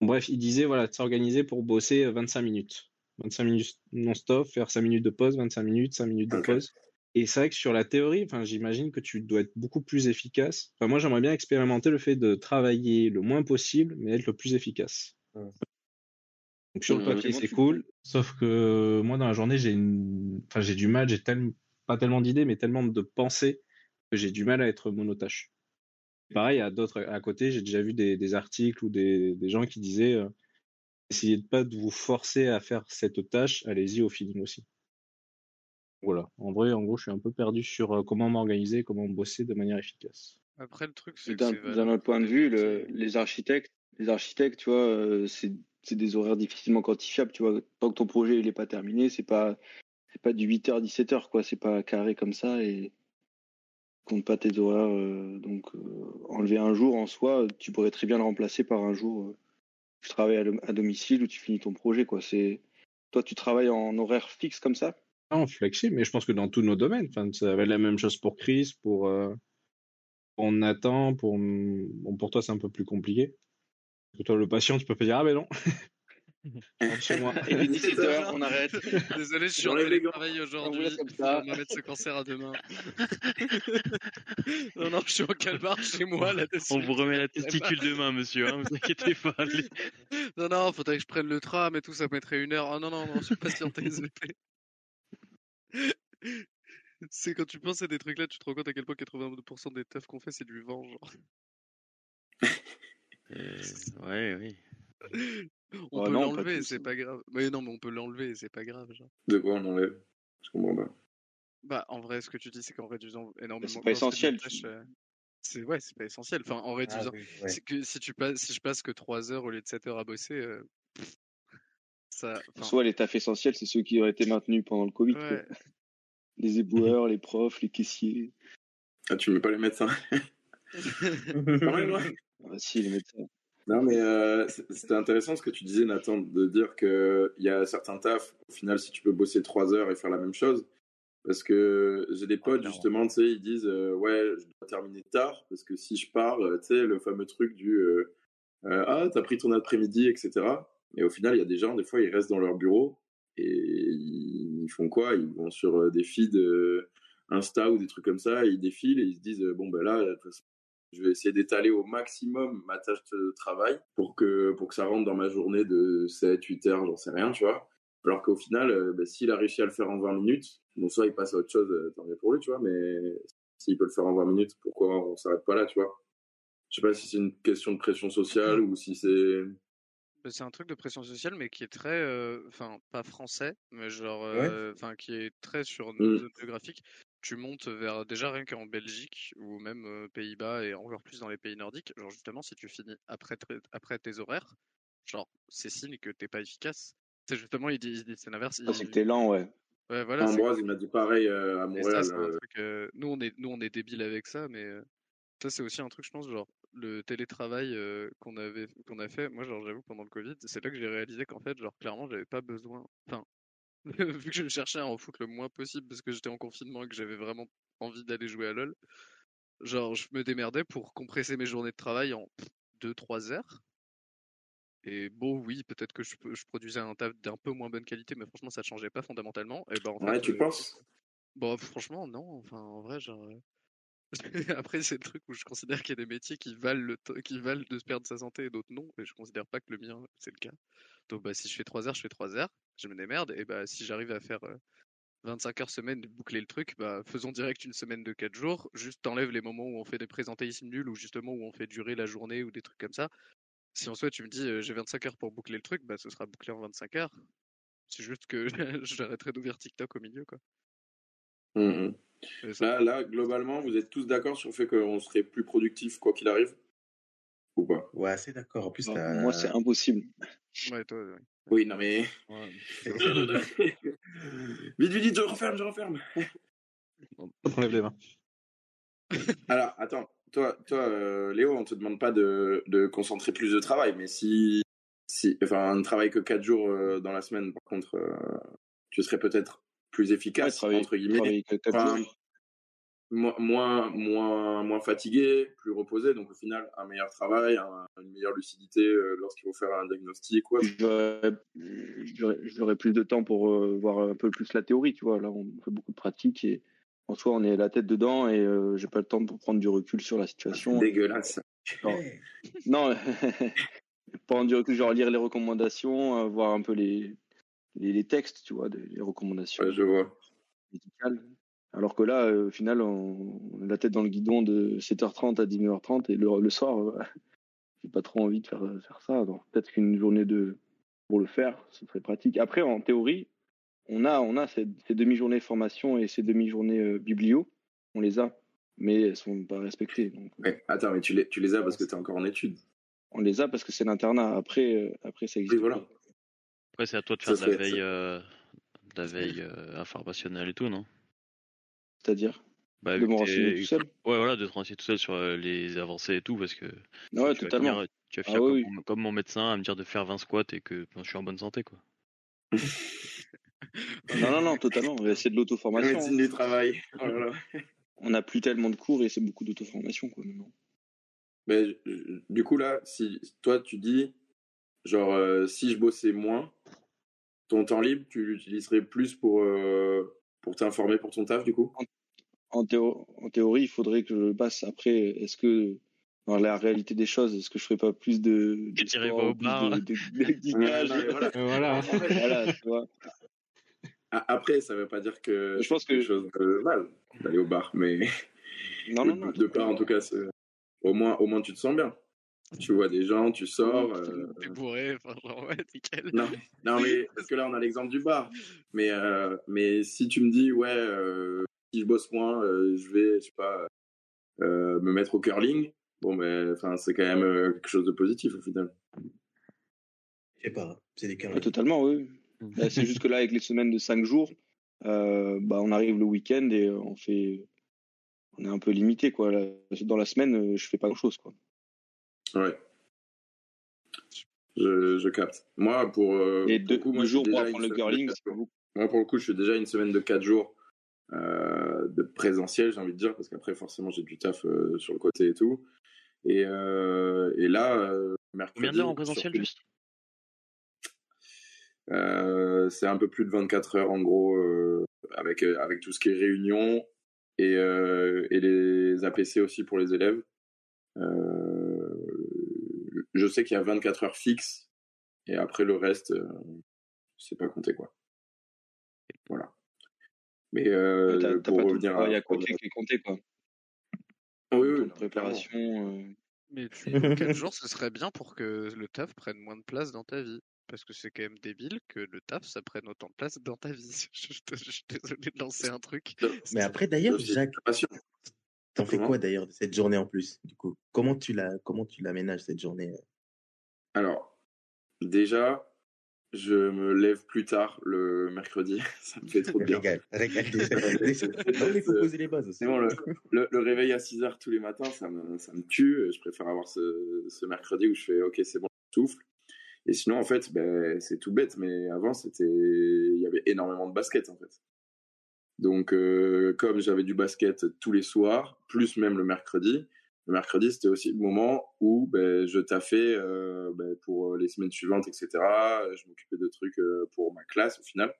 Bon, Bref, il disait, voilà, de s'organiser pour bosser euh, 25 minutes. 25 minutes non-stop, faire 5 minutes de pause, 25 minutes, 5 minutes de pause. Et c'est vrai que sur la théorie, enfin, j'imagine que tu dois être beaucoup plus efficace. Enfin, moi, j'aimerais bien expérimenter le fait de travailler le moins possible, mais être le plus efficace. Ouais. Donc sur le papier, c'est cool. Sauf que moi, dans la journée, j'ai une, enfin, j'ai du mal, j'ai tellement, pas tellement d'idées, mais tellement de pensées que j'ai du mal à être monotâche. Pareil, à d'autres à côté, j'ai déjà vu des, des articles ou des, des gens qui disaient euh, essayez de pas de vous forcer à faire cette tâche, allez-y au feeling aussi. Voilà. En vrai, en gros, je suis un peu perdu sur euh, comment m'organiser, comment bosser de manière efficace. Après, le truc, c'est que D'un autre point de vue, les le- métiers. les architectes, les architectes, tu vois, euh, c'est c'est des horaires difficilement quantifiables, tu vois. Tant que ton projet il est pas terminé, c'est pas c'est pas du 8h 17h quoi, c'est pas carré comme ça et compte pas tes horaires euh, donc euh, enlever un jour en soi, tu pourrais très bien le remplacer par un jour euh, tu travailles à, dom- à domicile ou tu finis ton projet quoi, c'est toi tu travailles en horaire fixe comme ça? Non, flexible, mais je pense que dans tous nos domaines, enfin, ça la même chose pour Chris, pour, pour Nathan, pour, pour toi, c'est un peu plus compliqué. Que toi, le patient, tu peux pas dire, ah ben non. Rentre chez moi. Et puis 17h, on arrête. Désolé, je suis en télétravail aujourd'hui. On ça. va mettre ce cancer à demain. non, non, je suis en calmar chez moi là-dessus. On vous remet la testicule demain, monsieur, hein, vous inquiétez pas. allez. Non, non, faudrait que je prenne le tram et tout, ça mettrait une heure. Ah non, non, non, je suis pas sur désolé. C'est quand tu penses à des trucs là, tu te rends compte à quel point 82% des teufs qu'on fait, c'est du vent, genre. Euh, ouais, oui. On Oh peut l'enlever, c'est pas grave. Mais non, mais on peut l'enlever, c'est pas grave, genre. De quoi on enlève Je comprends pas. Bah, en vrai, ce que tu dis, c'est qu'en réduisant énormément. c'est pas essentiel, tu- euh, C'est ouais, c'est pas essentiel. Enfin, en réduisant. oui, ouais. C'est que si tu passes, si je passe que 3 heures au lieu de 7 heures à bosser, euh, ça. En enfin, soi, les tafs essentiels, c'est ceux qui ont été maintenus pendant le Covid. ouais. Les éboueurs, les profs, les caissiers. Ah, tu mets pas les médecins? Ouais. Ah, si, les médecins. Non, mais euh, c'était intéressant ce que tu disais, Nathan, de dire qu'il y a certains tafs, au final, si tu peux bosser trois heures et faire la même chose. Parce que j'ai des potes, clairement. justement, tu sais, ils disent euh, Ouais, je dois terminer tard, parce que si je pars, euh, tu sais, le fameux truc du euh, Ah, t'as pris ton après-midi, etc. Et au final, il y a des gens, des fois, ils restent dans leur bureau et ils font quoi? Ils vont sur des feeds Insta ou des trucs comme ça, et ils défilent et ils se disent bon ben là, de toute façon, je vais essayer d'étaler au maximum ma tâche de travail pour que pour que ça rentre dans ma journée de 7, 8 heures, j'en sais rien, tu vois. Alors qu'au final, euh, ben, s'il a réussi à le faire en 20 minutes, bon soit il passe à autre chose, euh, tant mieux pour lui, tu vois, mais s'il peut le faire en 20 minutes, pourquoi on s'arrête pas là, tu vois? Je sais pas si c'est une question de pression sociale ou si c'est Bah, C'est un truc de pression sociale, mais qui est très, euh, enfin, pas français, mais genre, euh, enfin, qui est très sur nos zones géographiques. Tu montes vers, déjà rien qu'en Belgique, ou même euh, Pays-Bas, et encore plus dans les pays nordiques, genre, justement, si tu finis après, après tes horaires, genre, c'est signe que t'es pas efficace. C'est justement, il dit, dit- c'est l'inverse. Ah, c'est que t'es lent, ouais. Ouais, voilà, Ambroise, il m'a dit pareil euh, à ça, Montréal. euh, truc. nous, on est, nous, on est débiles avec ça, mais ça, c'est aussi un truc, je pense, genre, le télétravail qu'on avait, qu'on a fait. Moi, genre, j'avoue, pendant le Covid, c'est là que j'ai réalisé qu'en fait, genre, clairement, j'avais pas besoin. Enfin, vu que je cherchais à en foutre le moins possible parce que j'étais en confinement et que j'avais vraiment envie d'aller jouer à LoL, genre, je me démerdais pour compresser mes journées de travail en 2-3 heures. Et bon, oui, peut-être que je, je produisais un taf d'un peu moins bonne qualité, mais franchement, ça ne changeait pas fondamentalement. Et ben, en Ouais, fait, tu euh, penses? Bon, franchement, non. Enfin, en vrai, genre. Euh, Après, c'est le truc où je considère qu'il y a des métiers qui valent, le qui valent de se perdre sa santé et d'autres non. Et je considère pas que le mien, c'est le cas. Donc, bah, si je fais 3 heures, je fais 3 heures. Je me démerde. Et bah, si j'arrive à faire euh, 25 heures semaine boucler le truc, bah, faisons direct une semaine de 4 jours. Juste t'enlèves les moments où on fait des présentéismes nuls ou justement où on fait durer la journée ou des trucs comme ça. Si en soi, tu me dis euh, j'ai 25 heures pour boucler le truc, bah, ce sera bouclé en 25 heures. C'est juste que j'arrêterai d'ouvrir TikTok au milieu, quoi. Mhm. Là, là, globalement, vous êtes tous d'accord sur le fait qu'on serait plus productif quoi qu'il arrive? Ou pas? Ouais, assez d'accord. En plus, Non, Moi, c'est impossible. Ouais, toi, ouais. Oui, non mais. Ouais. vite, vite, vite, je referme, je referme. Enlève les mains. Alors, attends, toi, toi euh, Léo, on te demande pas de, de concentrer plus de travail, mais si. si enfin, un travail que 4 jours euh, dans la semaine, par contre, euh, tu serais peut-être plus Ouais, efficace, travailler, entre guillemets. Enfin, moins, moins, moins fatigué, plus reposé, donc au final, un meilleur travail, un- une meilleure lucidité euh, lorsqu'il faut faire un diagnostic. Ouais. J'aurais plus de temps pour euh, voir un peu plus la théorie, tu vois. Là, on fait beaucoup de pratiques et en soi, on est la tête dedans et euh, j'ai pas le temps pour prendre du recul sur la situation. Dégueulasse. Genre- non, prendre du recul, genre lire les recommandations, euh, voir un peu les, les, les textes, tu vois, des- les recommandations Ouais, je vois. médicales. Alors que là, euh, au final, on, on a la tête dans le guidon de 7h30 à 19h30 et le, le soir, euh, j'ai pas trop envie de faire, faire ça. Donc peut-être qu'une journée de pour le faire, ce serait pratique. Après, en théorie, on a, on a ces, ces demi-journées formation et ces demi-journées euh, biblio, on les a, mais elles sont pas respectées. Donc, Ouais, Attends, mais tu les, tu les as parce que tu es encore en études. on les a parce que c'est l'internat. Après, euh, après ça existe. Oui, voilà. Après, c'est à toi de Ça faire de la veille, euh, de la veille euh, informationnelle et tout, non? C'est-à-dire? Bah, de me renseigner tout seul? Ouais, voilà, de te renseigner tout seul sur euh, les avancées et tout, parce que Ouais, tu vas totalement. finir, tu vas Ah comme, oui, mon, comme mon médecin à me dire de faire 20 squats et que ben, je suis en bonne santé, quoi. Non, non, non, totalement. C'est de La l'auto-formation. médecine du travail. Oh là là. On n'a plus tellement de cours et c'est beaucoup d'auto-formation, quoi, maintenant. Mais du coup, là, si toi, tu dis, genre, euh, si je bossais moins, ton temps libre, tu l'utiliserais plus pour, euh, pour t'informer pour ton taf, du coup? En, théo- en théorie, il faudrait que je passe après. Est-ce que, dans la réalité des choses, est-ce que je ferais pas plus de, de Tu t'irais sport pas au bar, de, là de, de geekage Ouais, non, mais voilà. Euh, voilà. Voilà, tu vois. A- Après, ça veut pas dire que Je pense c'est quelque que- chose de mal d'aller au bar, mais Non, non, non. de part, en tout cas, c'est- au moins, au moins, tu te sens bien. Tu vois des gens, tu sors. euh, T'es bourré, enfin, genre, ouais, nickel. Non, non, mais parce que là, on a l'exemple du bar. Mais, euh, mais si tu me dis, ouais, euh, si je bosse moins, euh, je vais, je sais pas, euh, me mettre au curling, bon, ben, enfin, c'est quand même euh, quelque chose de positif au final. Je sais pas, c'est des Ouais, carrés. totalement, oui. Bah, c'est juste que là, avec les semaines de 5 jours, euh, bah, on arrive le week-end et on fait. On est un peu limité, quoi. Là, dans la semaine, je fais pas grand-chose, quoi. Ouais. Je, je capte. Moi, pour. euh, Et pour deux, le coup, moi, jours pour déjà apprendre une le semaine de curling. Moi, pour le coup, je suis déjà une semaine de 4 jours euh, de présentiel, j'ai envie de dire, parce qu'après, forcément, j'ai du taf euh, sur le côté et tout. Et, euh, et là, euh, mercredi. Combien d'heures en présentiel, juste? Euh, c'est un peu plus de 24 heures en gros, euh, avec, euh, avec tout ce qui est réunion. et, euh, et les APC aussi pour les élèves. Euh, je sais qu'il y a 24 heures fixes et après le reste, euh, c'est pas compté quoi. Voilà. Mais euh, Ouais, t'as- t'as pour pas tout le revenir travail à à côté qui est compté, quoi. Oui, oui, non, préparation. euh, Mais du coup, quel jour ce serait bien pour que le taf prenne moins de place dans ta vie? Parce que c'est quand même débile que le taf, ça prenne autant de place dans ta vie. Je, je- je suis désolé de lancer un truc. Mais après, d'ailleurs, Jacques. T'en fais Comment quoi d'ailleurs de cette journée en plus Du coup, comment tu la, comment tu l'aménages cette journée euh? Alors, déjà, je me lève plus tard le mercredi. Ça me fait trop de bien. Régale, régale il faut poser les bases aussi. Bon, le, le- le réveil à 6 heures tous les matins, ça me, ça me tue. Je préfère avoir ce, ce mercredi où je fais OK, c'est bon, je souffle. Et sinon, en fait, ben, c'est tout bête, mais avant, c'était, il y avait énormément de basket, en fait. Donc, euh, comme j'avais du basket tous les soirs, plus même le mercredi, le mercredi, c'était aussi le moment où ben, je taffais euh, ben, pour les semaines suivantes, etc. Je m'occupais de trucs euh, pour ma classe, au final.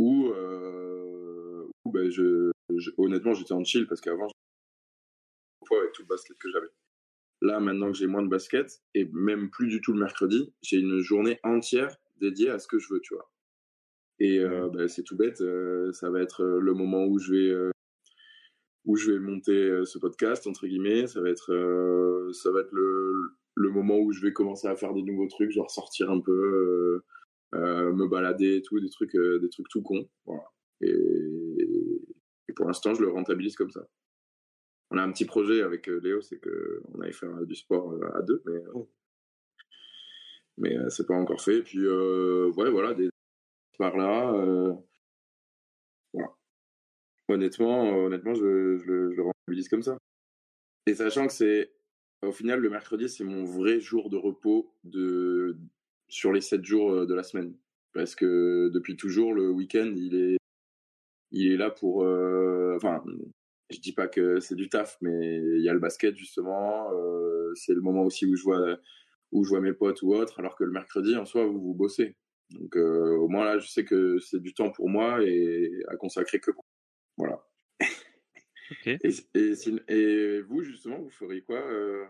Euh, où, ben, je- honnêtement, j'étais en chill parce qu'avant, poids avec tout le basket que j'avais. Là, maintenant que j'ai moins de basket, et même plus du tout le mercredi, j'ai une journée entière dédiée à ce que je veux, tu vois. Et euh, bah, c'est tout bête, euh, ça va être euh, le moment où je vais euh, où je vais monter ce podcast entre guillemets, ça va être ça va être le, le moment où je vais commencer à faire des nouveaux trucs, genre sortir un peu, me balader et tout, des trucs des trucs tout cons, voilà. Et, et pour l'instant, je le rentabilise comme ça. On a un petit projet avec Léo, c'est que on allait faire du sport à deux, mais mais c'est pas encore fait. Et puis ouais, voilà, des par là. euh, voilà. Honnêtement, euh, honnêtement, je, je le, je le rentabilise comme ça. Et sachant que c'est au final le mercredi, c'est mon vrai jour de repos de sur les sept jours euh, de la semaine, parce que depuis toujours le week-end, il est il est là pour. enfin, je dis pas que c'est du taf, mais il y a le basket justement. c'est le moment aussi où je vois où je vois mes potes ou autres, alors que le mercredi en soi vous vous bossez. Donc euh, au moins là, je sais que c'est du temps pour moi et à consacrer que pour. Voilà. Et, et, si- et vous justement, vous feriez quoi euh,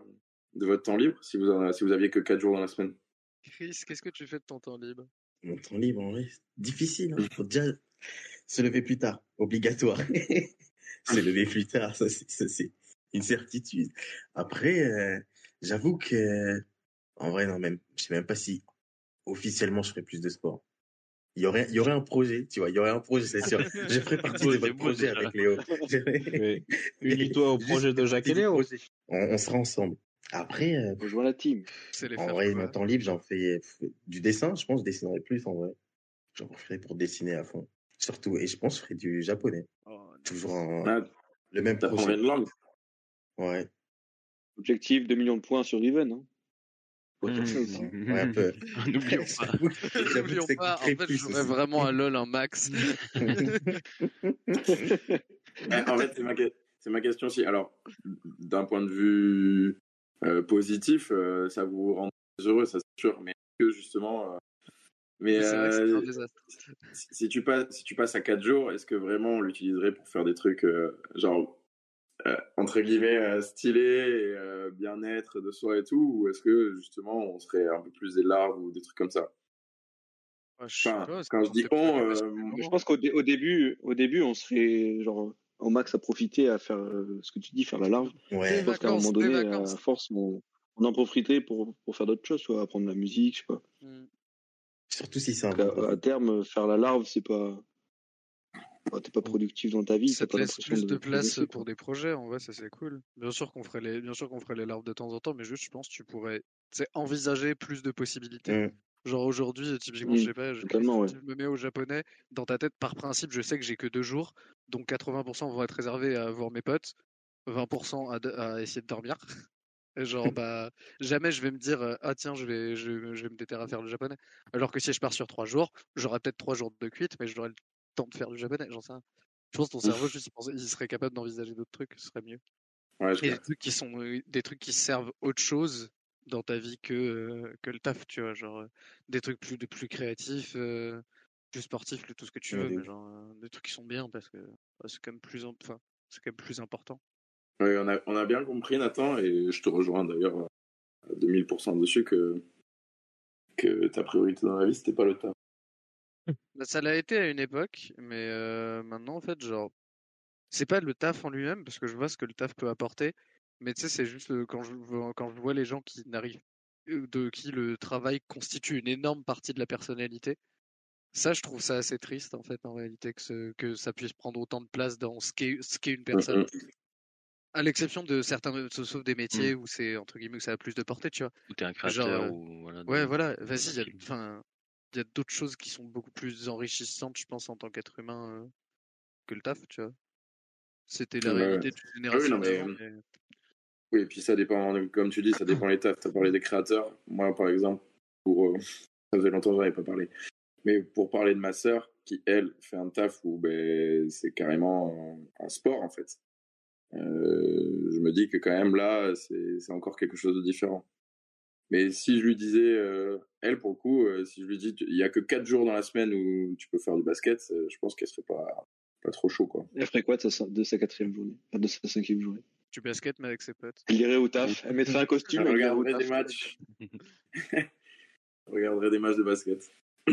de votre temps libre si vous en, si vous aviez que 4 jours dans la semaine? Chris, qu'est-ce que tu fais de ton temps libre? Mon temps libre, en vrai, c'est difficile. Il faut déjà se lever plus tard, obligatoire. se lever plus tard, ça c'est ça, c'est une certitude. Après, euh, j'avoue que, en vrai, non, même, je sais même pas si officiellement je ferais plus de sport. Il y aurait, il y aurait un projet, tu vois, il y aurait un projet, c'est sûr. Je ferai partie de votre projet avec Léo. Unis-toi au projet de Jacques et Léo. On, on sera ensemble. Après, euh, Rejoins la team. Les en vrai, mon temps libre, j'en fais du dessin. Je pense que je dessinerai plus en vrai. J'en ferai pour dessiner à fond. Surtout, et je pense que je ferai du japonais. Oh, Toujours en- Ah, le même projet. une langue Ouais. Objectif 2 millions de points sur Riven. Hein. Potentiellement. Ouais, un peu. N'oublions pas. J'avoue que- j'avoue que N'oublions pas, en fait, je jouerais vraiment à LoL un max. Eh, en fait, c'est ma, que- c'est ma question aussi. Alors, d'un point de vue euh, positif, euh, ça vous rend heureux, ça c'est sûr, mais que justement. euh, mais un euh, si, si tu passes, si tu passes à 4 jours, est-ce que vraiment on l'utiliserait pour faire des trucs euh, genre euh, entre guillemets euh, stylés et euh, bien-être de soi et tout, ou est-ce que justement on serait un peu plus des larves ou des trucs comme ça? Ouais, je sais pas, quand je dis on, euh, Je pense qu'au dé- au début, au début, on serait genre au max à profiter à faire euh, ce que tu dis, faire la larve. Ouais. Je pense qu'à un moment donné, à force, on, on en profiterait pour, pour faire d'autres choses, soit apprendre la musique, je sais pas. Mm. Surtout si c'est un qu'à- à terme, faire la larve, c'est pas. Bah, T'es pas productif dans ta vie, Ça te laisse plus de de place pour quoi. des projets, en vrai, ça c'est cool. Bien sûr qu'on ferait les, bien sûr qu'on ferait les larves de temps en temps, mais juste, je pense que tu pourrais, envisager plus de possibilités. Mm. Genre aujourd'hui, typiquement, je sais pas, je, totalement, ouais. je me mets au japonais, dans ta tête, par principe, je sais que j'ai que deux jours, donc 80% vont être réservés à voir mes potes, 20% à, de- à essayer de dormir. Et genre, bah, jamais je vais me dire, ah tiens, je vais, je, je vais me déterrer à faire le japonais. Alors que si je pars sur trois jours, j'aurai peut-être trois jours de cuite, mais j'aurai temps de faire du japonais, j'en sais rien. Je pense que ton cerveau, juste, il, serait capable d'envisager d'autres trucs, ce serait mieux. ouais, je Et des trucs qui sont euh, des trucs qui servent autre chose dans ta vie que, euh, que le taf, tu vois, genre euh, des trucs plus de plus créatifs, euh, plus sportifs, plus tout ce que tu veux, mais genre euh, des trucs qui sont bien parce que bah, c'est quand même plus en- enfin C'est quand même plus important. Ouais, on, a, on a bien compris, Nathan, et je te rejoins d'ailleurs à 2000% dessus que, que ta priorité dans la vie, c'était pas le taf. Bah, ça l'a été à une époque, mais euh, maintenant, en fait, genre, c'est pas le taf en lui-même, parce que je vois ce que le taf peut apporter, mais tu sais, c'est juste euh, quand je, vois- quand je vois les gens qui n'arrivent, euh, de qui le travail constitue une énorme partie de la personnalité, ça, je trouve ça assez triste, en fait, en réalité, que, ce- que ça puisse prendre autant de place dans ce qu'est ce qu'est une personne. À l'exception de certains, sauf des métiers où c'est, entre guillemets, où ça a plus de portée, tu vois. Ou t'es un créateur, euh, ou voilà. Ouais, voilà, vas-y, y a, enfin, il y a d'autres choses qui sont beaucoup plus enrichissantes, je pense, en tant qu'être humain euh, que le taf, tu vois. C'était la Ouais, réalité d'une Ah oui, génération non, mais- d'avant, mais- Oui, et puis ça dépend, comme tu dis, ça dépend les tafs. Tu as parlé des créateurs. Moi, par exemple, pour, euh, ça faisait longtemps que j'en avais pas parlé. Mais pour parler de ma sœur, qui, elle, fait un taf où ben, c'est carrément un, un sport, en fait. Euh, je me dis que quand même, là, c'est encore quelque chose de différent. Mais si je lui disais, euh, elle, pour le coup, euh, si je lui dis, il y a que 4 jours dans la semaine où tu peux faire du basket, euh, je pense qu'elle serait pas, pas trop chaud, quoi. Elle ferait quoi de sa, de sa quatrième journée? Enfin, de sa cinquième journée? Tu baskets, mais avec ses potes. Elle irait au taf, elle mettrait un costume, Elle regarderait des matchs. Elle regarderait des matchs de basket.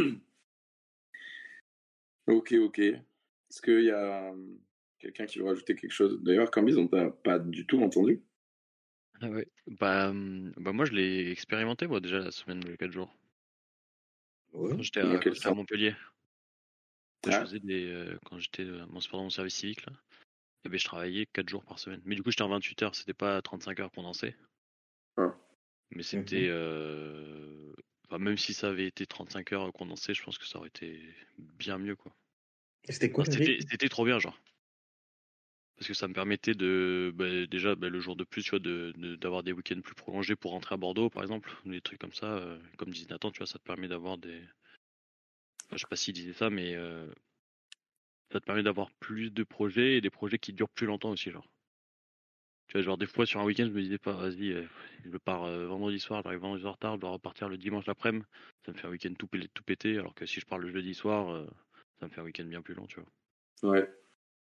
ok, ok. Est-ce qu'il y a quelqu'un qui veut rajouter quelque chose? D'ailleurs, Cambyse, on t'a pas du tout entendu. Ah ouais. Bah, hum, bah moi je l'ai expérimenté moi déjà la semaine de 4 jours. Quand j'étais Dans à, quel quand j'étais à sens Montpellier. Quand Ah. faisais des, euh, quand j'étais euh, mon pendant mon service civique là, eh ben, je travaillais 4 jours par semaine. Mais du coup j'étais en 28 heures, c'était pas 35 heures condensées. Ah. Mais c'était euh, enfin, même si ça avait été 35 heures condensées, je pense que ça aurait été bien mieux quoi. C'était quoi Enfin, le c'était rythme? c'était trop bien genre. Parce que ça me permettait de bah, déjà bah, le jour de plus tu vois de d'avoir des week-ends plus prolongés pour rentrer à Bordeaux par exemple, des trucs comme ça euh, comme disait Nathan, tu vois, ça te permet d'avoir des Enfin, je sais pas s'il disait ça mais euh, ça te permet d'avoir plus de projets et des projets qui durent plus longtemps aussi genre. Tu vois, genre des fois sur un week-end, je me disais pas, vas-y, euh, je pars vendredi soir, j'arrive vendredi soir tard, je dois repartir le dimanche l'après-midi. Ça me fait un week-end tout, tout pété, alors que si je pars le jeudi soir, ça me fait un week-end bien plus long, tu vois. Ouais.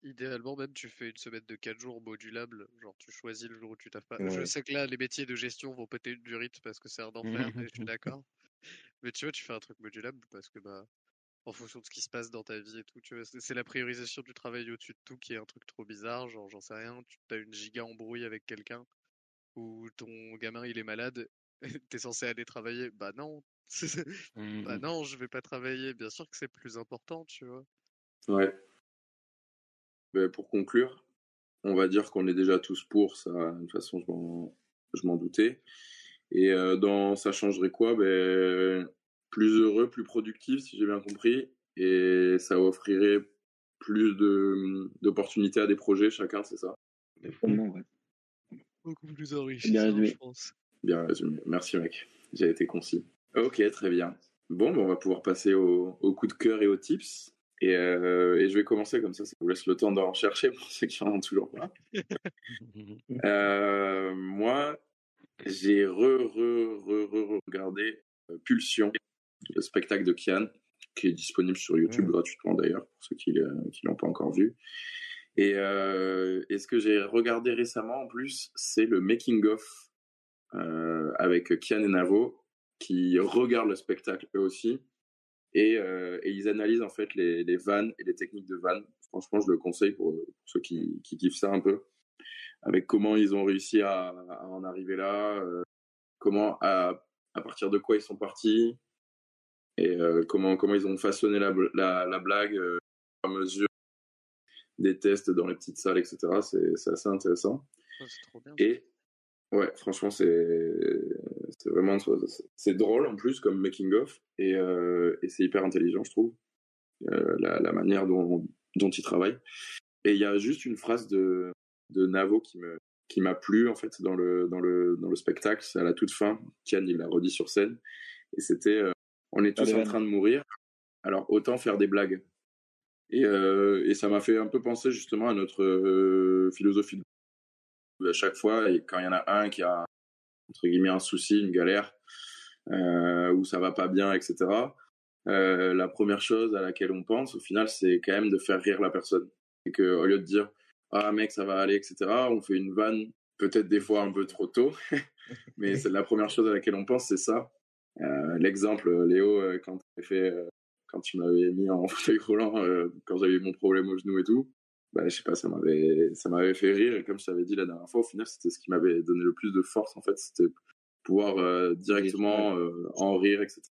Idéalement, même, tu fais une semaine de 4 jours modulable. Genre, tu choisis le jour où tu taffes pas. Ouais. Je sais que là, les métiers de gestion vont péter du rythme parce que c'est un enfer, mais je suis d'accord. Mais tu vois, tu fais un truc modulable parce que, bah, en fonction de ce qui se passe dans ta vie et tout, tu vois, c'est c'est la priorisation du travail au-dessus de tout qui est un truc trop bizarre. Genre, j'en sais rien, tu as une giga embrouille avec quelqu'un ou ton gamin il est malade, t'es censé aller travailler. Bah non. bah non, je vais pas travailler. Bien sûr que c'est plus important, tu vois. Ouais. Ben, pour conclure, on va dire qu'on est déjà tous pour ça. De toute façon, je m'en, je m'en doutais. Et euh, dans ça changerait quoi? Ben, Plus heureux, plus productif, si j'ai bien compris. Et ça offrirait plus de, d'opportunités à des projets, chacun, c'est ça? Vraiment, ouais. Beaucoup plus Bien enrichissant, résumé. je pense. Bien résumé. Merci, mec. J'ai été concis. Ok, très bien. Bon, ben, on va pouvoir passer au, au coup de cœur et aux tips. Et, euh, et je vais commencer comme ça, ça vous laisse le temps d'en chercher pour ceux qui en ont toujours pas. Euh, moi, j'ai re, re, re, re, regardé euh, Pulsion, le spectacle de Kian, qui est disponible sur YouTube gratuitement d'ailleurs, pour ceux qui ne l'ont pas encore vu. Et, euh, et ce que j'ai regardé récemment en plus, c'est le making-of avec Kian et Navo, qui regardent le spectacle eux aussi. Et, euh, et ils analysent en fait les, les vannes et les techniques de vannes. Franchement, je le conseille pour, pour ceux qui, qui kiffent ça un peu avec comment ils ont réussi à, à en arriver là, euh, comment à, à partir de quoi ils sont partis et euh, comment comment ils ont façonné la, la, la blague euh, à mesure des tests dans les petites salles, etc. C'est assez intéressant. Oh, trop bien. Et ouais, franchement, c'est c'est vraiment c'est drôle en plus comme making of et, euh, et c'est hyper intelligent, je trouve, euh, la, la manière dont dont il travaille. Et il y a juste une phrase de de Navo qui me qui m'a plu en fait dans le dans le dans le spectacle. C'est à la toute fin. Kian il l'a redit sur scène et c'était euh, on est tous Allez, en train de mourir, alors autant faire des blagues. Et, euh, et ça m'a fait un peu penser justement à notre euh, philosophie. À chaque fois, et quand il y en a un qui a entre guillemets un souci, une galère, euh, où ça va pas bien, etc. euh, la première chose à laquelle on pense, au final, c'est quand même de faire rire la personne. Et que au lieu de dire ah mec, ça va aller, etc. On fait une vanne, peut-être des fois un peu trop tôt, mais c'est la première chose à laquelle on pense, c'est ça. Euh, L'exemple, Léo, quand tu fait, quand tu m'avais mis en fauteuil roulant, quand j'avais eu mon problème au genou et tout, bah, je sais pas, ça m'avait, ça m'avait fait rire. Et comme je t'avais dit la dernière fois, au final, c'était ce qui m'avait donné le plus de force, en fait, c'était pouvoir euh, directement euh, en rire, etc.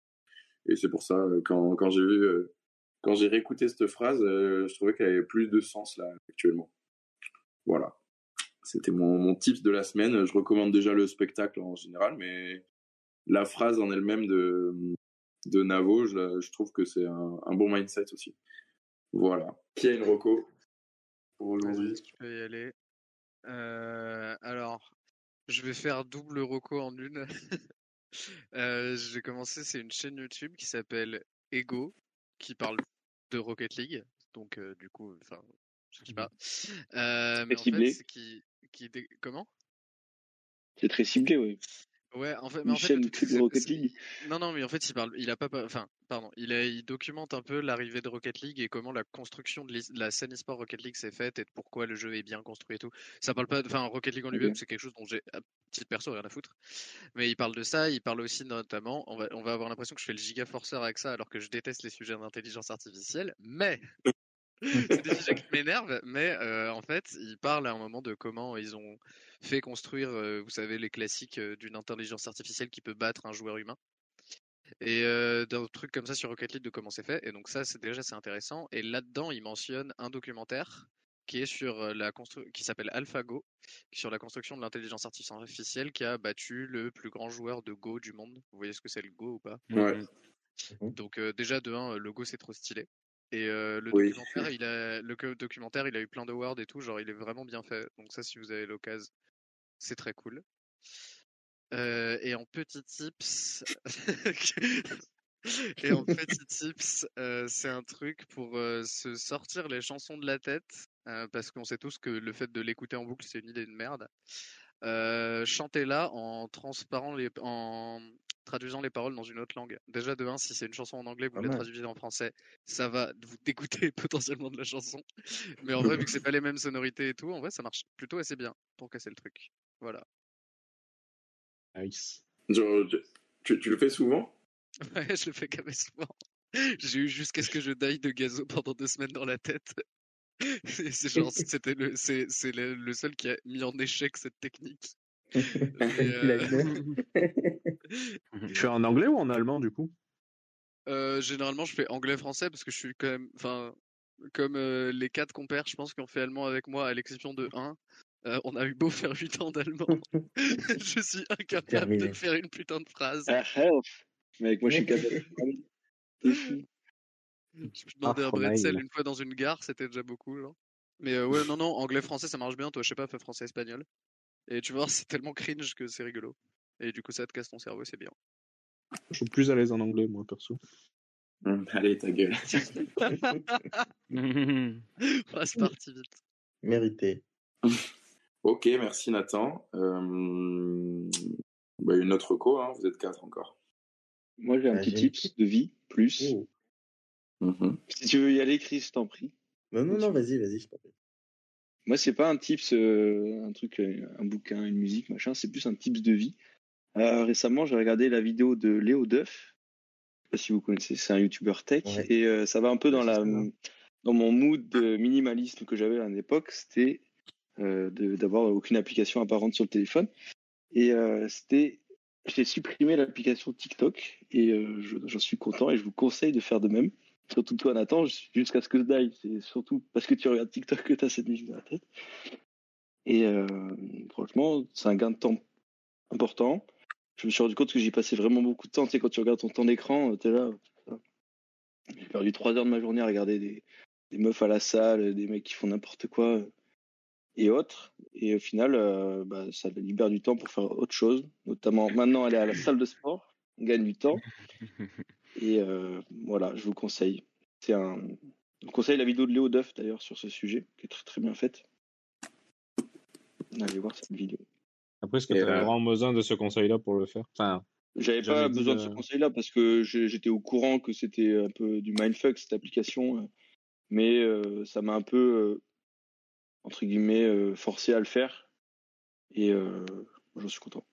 Et c'est pour ça, euh, quand, quand j'ai vu, euh, quand j'ai réécouté cette phrase, je trouvais qu'elle avait plus de sens là actuellement. Voilà. C'était mon, mon tips de la semaine. Je recommande déjà le spectacle en général, mais la phrase en elle-même de, de Navo, je, je trouve que c'est un, un bon mindset aussi. Voilà. Qui a une reco pour aujourd'hui Vas-y, tu peux y aller. Euh, alors, je vais faire double reco en une. Euh, j'ai commencé, c'est une chaîne YouTube qui s'appelle Ego, qui parle de Rocket League. Donc, euh, du coup, enfin, je sais pas. Euh, mais en ciblé. qui, qui dé- comment? C'est très ciblé, oui. Ouais, en fait, mais en fait, Rocket League. Non, non, mais en fait, il parle, il a pas- enfin, pardon, il, a- il documente un peu l'arrivée de Rocket League et comment la construction de la scène e-sport Rocket League s'est faite et pourquoi le jeu est bien construit et tout. Ça parle pas, de- enfin, Rocket League en lui-même, c'est quelque chose dont j'ai, à titre perso, rien à foutre. Mais il parle de ça, il parle aussi notamment, on va, on va avoir l'impression que je fais le giga forceur avec ça alors que je déteste les sujets d'intelligence artificielle, mais c'est des sujets qui m'énervent, mais euh, en fait, il parle à un moment de comment ils ont fait construire, euh, vous savez, les classiques euh, d'une intelligence artificielle qui peut battre un joueur humain. Et euh, d'un truc comme ça sur Rocket League de comment c'est fait. Et donc ça, c'est déjà c'est intéressant. Et là-dedans, il mentionne un documentaire qui est sur la constru- qui s'appelle AlphaGo, qui est sur la construction de l'intelligence artificielle qui a battu le plus grand joueur de Go du monde. Vous voyez ce que c'est le Go ou pas? Ouais. donc euh, déjà de 1, le Go c'est trop stylé. Et euh, le Oui. documentaire, il a le documentaire, il a eu plein d'awards et tout, genre il est vraiment bien fait. Donc ça, si vous avez l'occasion, c'est très cool. Euh, et en petits tips, et en petits tips, euh, c'est un truc pour euh, se sortir les chansons de la tête, parce qu'on sait tous que le fait de l'écouter en boucle, c'est une idée de merde. Chantez-la en transparent les, en traduisant les paroles dans une autre langue. Déjà de 1, si c'est une chanson en anglais, vous la traduisez en français, ça va vous dégoûter potentiellement de la chanson. Mais en vrai, vu que c'est pas les mêmes sonorités et tout, en vrai, ça marche plutôt assez bien pour casser le truc. Voilà. Nice. Genre, tu, tu le fais souvent? Ouais, je le fais quand même souvent. J'ai eu jusqu'à ce que je die de gazo pendant deux semaines dans la tête. C'est genre, c'était le, c'est, c'est le, le seul qui a mis en échec cette technique. Euh, Tu fais en anglais ou en allemand du coup? Euh, généralement, je fais anglais-français parce que je suis quand même, enfin, comme euh, les quatre compères, je pense, qui ont fait allemand avec moi, à l'exception de un, euh, on a eu beau faire 8 ans d'allemand, je suis incapable Terminé. de faire une putain de phrase. Ah, help. Mec, moi je suis capable. fou. Je demandais Ah, un bretzel une fois dans une gare, c'était déjà beaucoup, genre. Mais euh, ouais, non, non, anglais-français, ça marche bien. Toi, je sais pas, fais français-espagnol. Et tu voir, c'est tellement cringe que c'est rigolo. Et du coup, ça te casse ton cerveau, c'est bien. Je suis plus à l'aise en anglais, moi, perso. Hum, Allez, ta gueule. Ah, c'est parti vite. Mérité. Ok, merci Nathan. Euh, bah, une autre co, hein, vous êtes quatre encore. Moi j'ai un Ah, petit tips de vie, plus. Oh. Mhm. Si tu veux y aller, Chris, je t'en prie. Non, non, non, vas-y, vas-y, je t'en prie. Moi, c'est pas un tips, euh, un truc, euh, un bouquin, une musique, machin, c'est plus un tips de vie. Euh, récemment, j'ai regardé la vidéo de Léo Duff. Je sais pas si vous connaissez, c'est un YouTuber tech. Ouais. Et euh, ça va un peu dans, Ouais, la, dans mon mood de minimalisme que j'avais à l'époque. C'était d'avoir aucune application apparente sur le téléphone. Et euh, c'était. J'ai supprimé l'application TikTok et euh, je- j'en suis content et je vous conseille de faire de même. Surtout toi, Nathan, jusqu'à ce que je die. C'est surtout parce que tu regardes TikTok que tu as cette musique dans la tête. Et euh, franchement, c'est un gain de temps important. Je me suis rendu compte que j'y passais vraiment beaucoup de temps. Tu sais, quand tu regardes ton temps d'écran, tu es là. J'ai perdu trois heures de ma journée à regarder des, des meufs à la salle, des mecs qui font n'importe quoi euh, et autres. Et au final, euh, bah, ça libère du temps pour faire autre chose. Notamment maintenant aller à la salle de sport. On gagne du temps. Et euh, voilà, je vous conseille. C'est un. Je vous conseille la vidéo de Léo Duff d'ailleurs sur ce sujet, qui est très très bien faite. Allez voir cette vidéo. Après, est-ce que tu as euh, vraiment besoin de ce conseil-là pour le faire? Enfin, J'avais pas besoin de- de ce conseil-là parce que j'étais au courant que c'était un peu du mindfuck cette application, mais euh, ça m'a un peu, euh, entre guillemets, euh, forcé à le faire. Et euh, j'en suis content.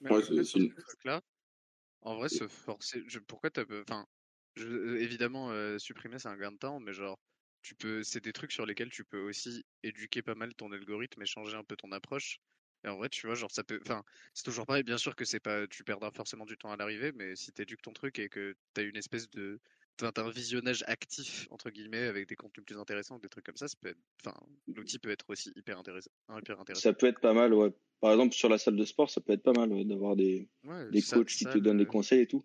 Ouais, c'est- ce en vrai, se forcer. je- pourquoi t'as. Enfin, je- euh, évidemment, euh, supprimer, c'est un gain de temps, mais genre, tu peux. C'est des trucs sur lesquels tu peux aussi éduquer pas mal ton algorithme et changer un peu ton approche. Et en vrai, tu vois, genre, ça peut. Enfin, c'est toujours pareil. Bien sûr que c'est pas. Tu perdras forcément du temps à l'arrivée, mais si t'éduques ton truc et que t'as une espèce de. T'as t'as un visionnage actif, entre guillemets, avec des contenus plus intéressants, des trucs comme ça, ça peut être. Enfin, l'outil peut être aussi hyper intéressant. Hyper intéressant. Ça peut être pas mal, ouais. Par exemple, sur la salle de sport, ça peut être pas mal ouais, d'avoir des, Ouais, des coachs qui te donnent des euh, conseils et tout.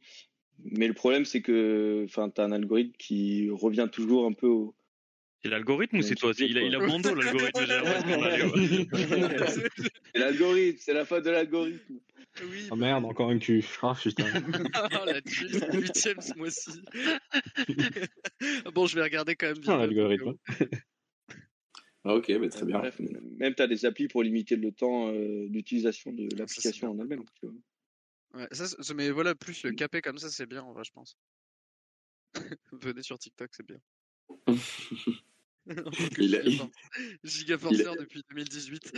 Mais le problème, c'est que enfin, tu as un algorithme qui revient toujours un peu au. C'est l'algorithme ou c'est toi il a, il a bon dos, l'algorithme, c'est l'algorithme, c'est la faute de l'algorithme. Oui. Oh merde, encore un cul. Ah putain. oh la huitième ce mois-ci. bon, je vais regarder quand même Ah, bien. l'algorithme. Ah, ok, bah, très bien. Bref, même tu as des applis pour limiter le temps euh, d'utilisation de c'est l'application en elle-même. Ouais, ça, c'est- mais voilà, plus caper comme ça, c'est bien en vrai, je pense. Venez sur TikTok, c'est bien. Il a- gigaforceur il a- depuis 2018.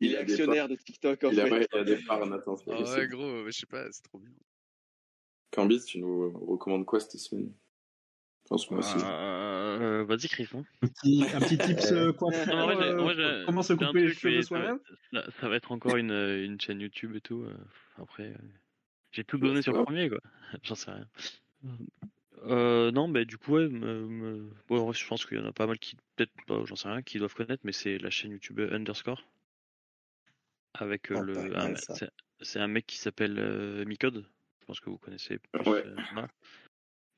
Il est a actionnaire de TikTok en Il a, fait. ouais, il a des parts, Nathan. Ah ouais, gros, je sais pas, c'est trop bien. Cambis, tu nous recommandes quoi cette semaine? Ce mois-ci. Euh, Vas-y, Chris. hein. Un petit, un petit tips euh, quoi faire, euh, j'ai- comment se couper les cheveux soi-même Ça, ça va être encore une, euh, une chaîne YouTube et tout. euh, Après, euh, j'ai tout Bah, donné sur le premier, quoi. J'en sais rien. Euh, non, bah du coup, ouais, me- me- bon, en vrai, je pense qu'il y en a pas mal qui, peut-être pas, j'en sais rien, qui doivent connaître, mais c'est la chaîne YouTube Underscore. Avec euh, Ah, le. un- c'est- un mec qui s'appelle euh, Micode. Je pense que vous connaissez plus. Ouais.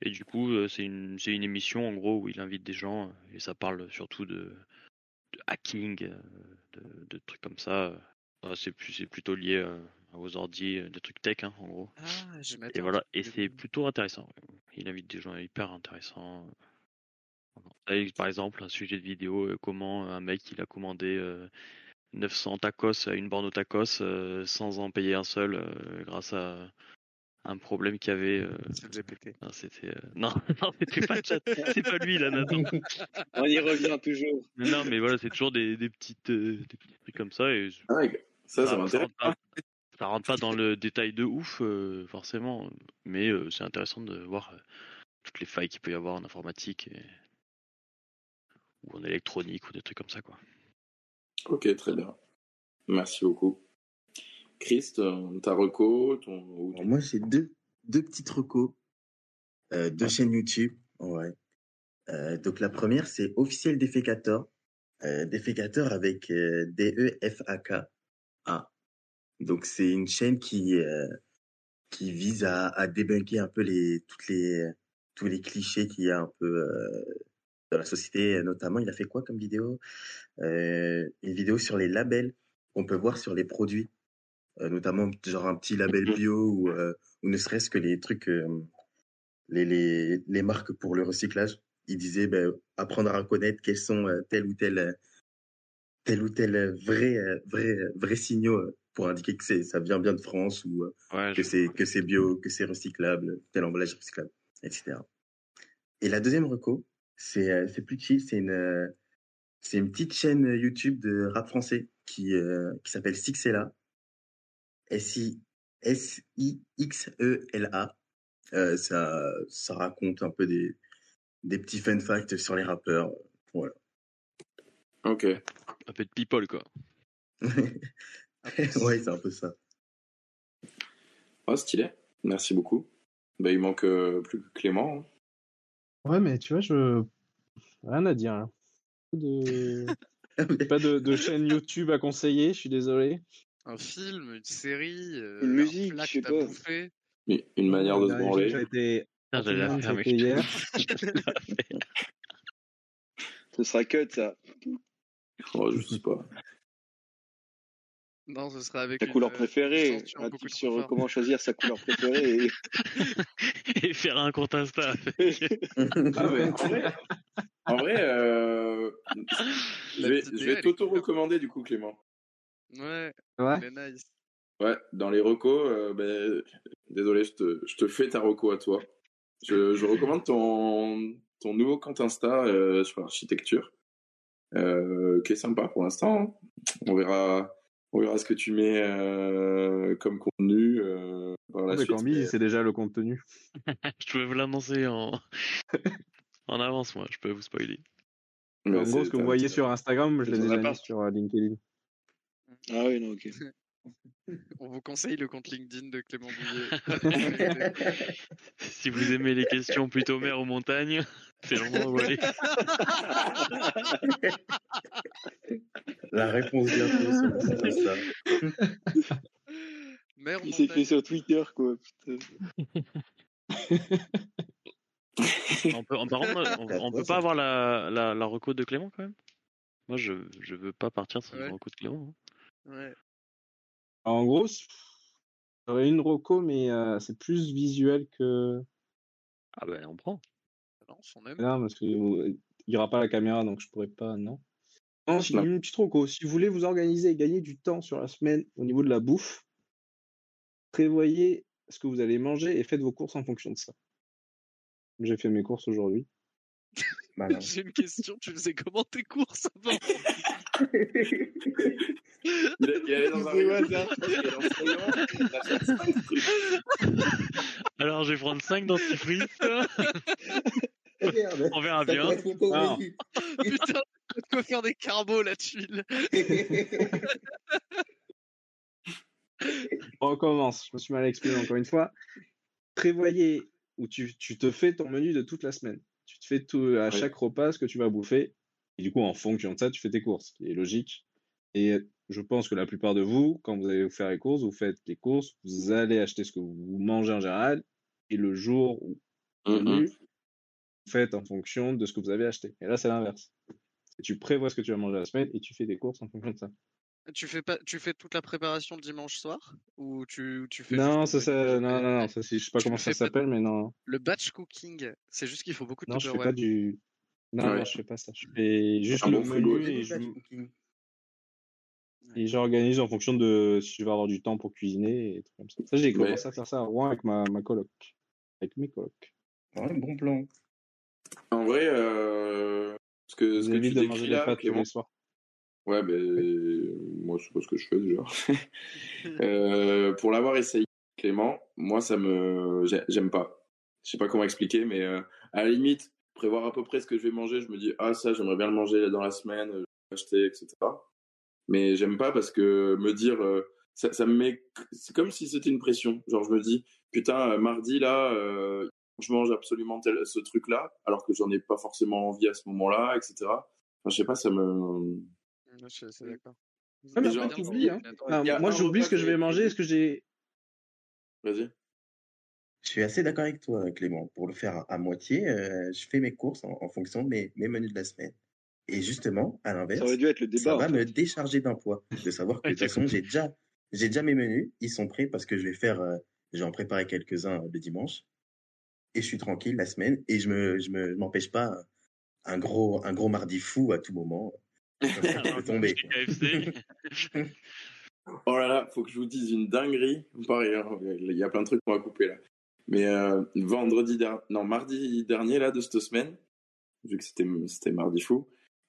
Et du coup, c'est une, c'est une émission en gros où il invite des gens et ça parle surtout de, de hacking, de, de trucs comme ça. C'est plus, c'est plutôt lié aux ordi, euh, des trucs tech hein, en gros. Ah, je Et voilà, et c'est plutôt intéressant. Il invite des gens hyper intéressants. Par exemple, un sujet de vidéo, euh, comment un mec il a commandé euh, 900 tacos à une borne au tacos euh, sans en payer un seul euh, grâce à un problème qu'il y avait. euh, C'est le GPT. non, c'était euh, non, non, c'était pas chat, c'est pas lui là, Nathan. On y revient toujours. Non, mais voilà, c'est toujours des, des petites euh, des petits trucs comme ça et Ah ça, ça ça m'intéresse. Ça rentre pas dans le détail de ouf, euh, forcément, mais euh, c'est intéressant de voir euh, toutes les failles qu'il peut y avoir en informatique et... ou en électronique ou des trucs comme ça, quoi. Ok, très bien. Merci beaucoup. Chris, ton- ta reco, ton, Alors, moi, j'ai deux, deux petites recos, euh, deux chaînes YouTube. Ouais. Euh, donc, la première, c'est Officiel Defecator. Euh, Defecator avec euh, D-E-F-A-K-A. Donc, c'est une chaîne qui, euh, qui vise à, à débunker un peu les, toutes les, tous les clichés qu'il y a un peu euh, dans la société. Notamment, il a fait quoi comme vidéo? Euh, Une vidéo sur les labels qu'on peut voir sur les produits notamment genre un petit label bio ou, ou ne serait-ce que les trucs, les, les, les marques pour le recyclage. Il disait ben, apprendre à reconnaître quels sont euh, tel ou tel, euh, tel ou tel vrai, vrai, vrai signaux pour indiquer que ça vient bien de France ou euh, Ouais, que c'est que c'est bio, que c'est recyclable, tel emballage recyclable, etc. Et la deuxième reco, c'est euh, c'est plus chill, c'est une euh, c'est une petite chaîne YouTube de rap français qui euh, qui s'appelle Sixela. S-I- S-I-X-E-L-A. Euh, ça, ça raconte un peu des, des petits fun facts sur les rappeurs. Voilà. Ok. Un peu de people, quoi. ouais, c'est un peu ça. Ah, stylé. Merci beaucoup. Bah, il manque euh, plus que Clément. hein. Ouais, mais tu vois, je. Rien à dire. hein. De... Pas de, de chaîne YouTube à conseiller, je suis désolé. Un film, une série, euh, Une un musique, plat je sais que t'as pas. bouffé. Une, une manière de se dernière branler. été- Putain, j'allais la faire, mec. c'était hier. Ce sera cut, ça. Oh, je sais pas. Non, ce sera avec Ta une, couleur euh, préférée. Un truc sur comment choisir sa couleur préférée. et- Et faire un compte Insta. Ah, mais en vrai, en vrai euh, je vais, je vais t'auto-recommander du coup, Clément. Ouais, Ouais. nice. Ouais, dans les recos, euh, ben, désolé, je te, je te fais ta reco à toi. Je, je recommande ton, ton nouveau compte Insta euh, sur l'architecture. euh, qui est sympa pour l'instant. hein. On verra, on verra ce que tu mets euh, comme contenu euh, par la suite. Mais- c'est déjà le contenu. je peux vous l'annoncer en... en avance, moi, je peux vous spoiler. mais en gros, ce que vous voyez sur Instagram, je l'ai déjà mis sur euh, LinkedIn. Ah oui, non, ok. On vous conseille le compte LinkedIn de Clément Bouillet. Si vous aimez les questions plutôt mer ou montagne, c'est l'endroit où aller. La réponse bientôt sur Insta. Mère Il s'est fait sur Twitter, quoi. Putain. On peut, on- par contre, on, on peut pas avoir la, la, la reco de Clément quand même? Moi, je, je veux pas partir sans Ouais. la reco de Clément. hein. Ouais. En gros, j'aurais une roco, mais euh, c'est plus visuel que. Ah ben, on prend. On aime. Non, parce qu'il n'y aura pas la caméra, donc je pourrais pas, non. Non, une petite roco. Si vous voulez vous organiser et gagner du temps sur la semaine au niveau de la bouffe, prévoyez ce que vous allez manger et faites vos courses en fonction de ça. J'ai fait mes courses aujourd'hui. Malin. J'ai une question, tu faisais comment tes courses avant? Il, allait dans un hasard. Alors, je vais prendre 5 dentifrices. Merde. On verra bien. menu. Putain, de quoi faire des carbos la tuile. On recommence. Je me suis mal exprimé encore une fois. Prévoyez où tu, tu te fais ton menu de toute la semaine. Tu fais tout, à chaque repas ce que tu vas bouffer. Et du coup, en fonction de ça, tu fais tes courses, ce qui est logique. Et je pense que la plupart de vous, quand vous allez vous faire les courses, vous faites les courses, vous allez acheter ce que vous mangez en général. Et le jour où vous faites en fonction de ce que vous avez acheté. Et là, c'est l'inverse. Tu prévois ce que tu vas manger la semaine et tu fais des courses en fonction de ça. Tu fais pas, tu fais toute la préparation le dimanche soir? Ou tu, tu fais Non, ça, ça, non, non, non, ça, je sais pas Tu comment ça s'appelle, mais non. Le batch cooking, c'est juste qu'il faut beaucoup de Non, je fais pas du. Non, Ouais. non, je fais pas ça. Je fais juste le menu et je- et j'organise en fonction de si je vais avoir du temps pour cuisiner et trucs comme ça. Ça, j'ai commencé à faire ça à Rouen avec ma, ma coloc. Avec mes colocs. Ouais, bon plan. En vrai, euh, ce que, ce que tu décris manger des là, pâtes tous Clément, les soirs. Ouais, ben, moi, sais pas ce que je fais déjà. Euh, pour l'avoir essayé, Clément, moi, ça me, j'ai- j'aime pas. Je sais pas comment expliquer, mais euh, à la limite, prévoir à peu près ce que je vais manger, je me dis, ah, ça, j'aimerais bien le manger dans la semaine, je vais l'acheter, etc. Mais j'aime pas parce que me dire, euh, ça, ça me met, c'est comme si c'était une pression. Genre, je me dis, putain, euh, mardi, là, euh, je mange absolument tel, ce truc-là, alors que j'en ai pas forcément envie à ce moment-là, etc. Enfin, je sais pas, ça me, Je suis assez d'accord. Mais après, t'oublies, hein. Enfin, moi, j'oublie ce que je vais manger et ce que j'ai. vas-y. Je suis assez d'accord avec toi, Clément. Pour le faire à, moitié, euh, je fais mes courses en, en fonction de mes, mes menus de la semaine. Et justement, à l'inverse, Ça aurait dû être le ça débat. va me décharger d'un poids. De savoir que de toute façon, j'ai déjà, j'ai déjà mes menus, ils sont prêts parce que je vais faire, euh, je vais en préparer quelques-uns le dimanche. Et je suis tranquille la semaine et je me, je me, je m'empêche pas un gros, un gros mardi fou à tout moment. Oh là là, faut que je vous dise une dinguerie. Pareil, hein, il y a plein de trucs qu'on va couper là. Mais euh, vendredi dernier, non, mardi dernier là de cette semaine, vu que c'était c'était mardi fou,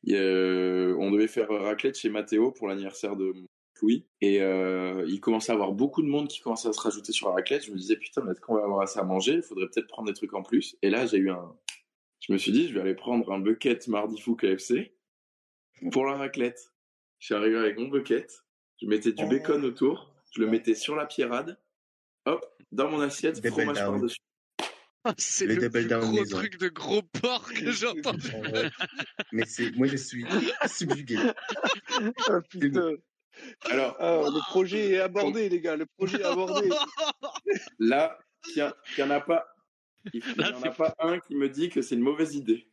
a- on devait faire raclette chez Mathéo pour l'anniversaire de Louis. Et euh, il commençait à avoir beaucoup de monde qui commençait à se rajouter sur la raclette. Je me disais, putain, mais est-ce qu'on va avoir assez à manger? Il faudrait peut-être prendre des trucs en plus. Et là, j'ai eu un. Je me suis dit, je vais aller prendre un bucket mardi fou KFC pour la raclette. Je suis arrivé avec mon bucket. Je mettais du Oh. bacon autour. Je le mettais sur la pierrade. Hop, dans mon assiette, Double fromage par-dessus. Ah, c'est Le le, double plus down gros maison. truc de gros porc que j'ai entendu. Mais c'est, moi, je suis subjugué. Ah, putain. Alors, Ah, le projet est abordé, les gars. Le projet est abordé. là, il n'y en a pas. Il n'y Là, en c'est a pas un qui me dit que c'est une mauvaise idée.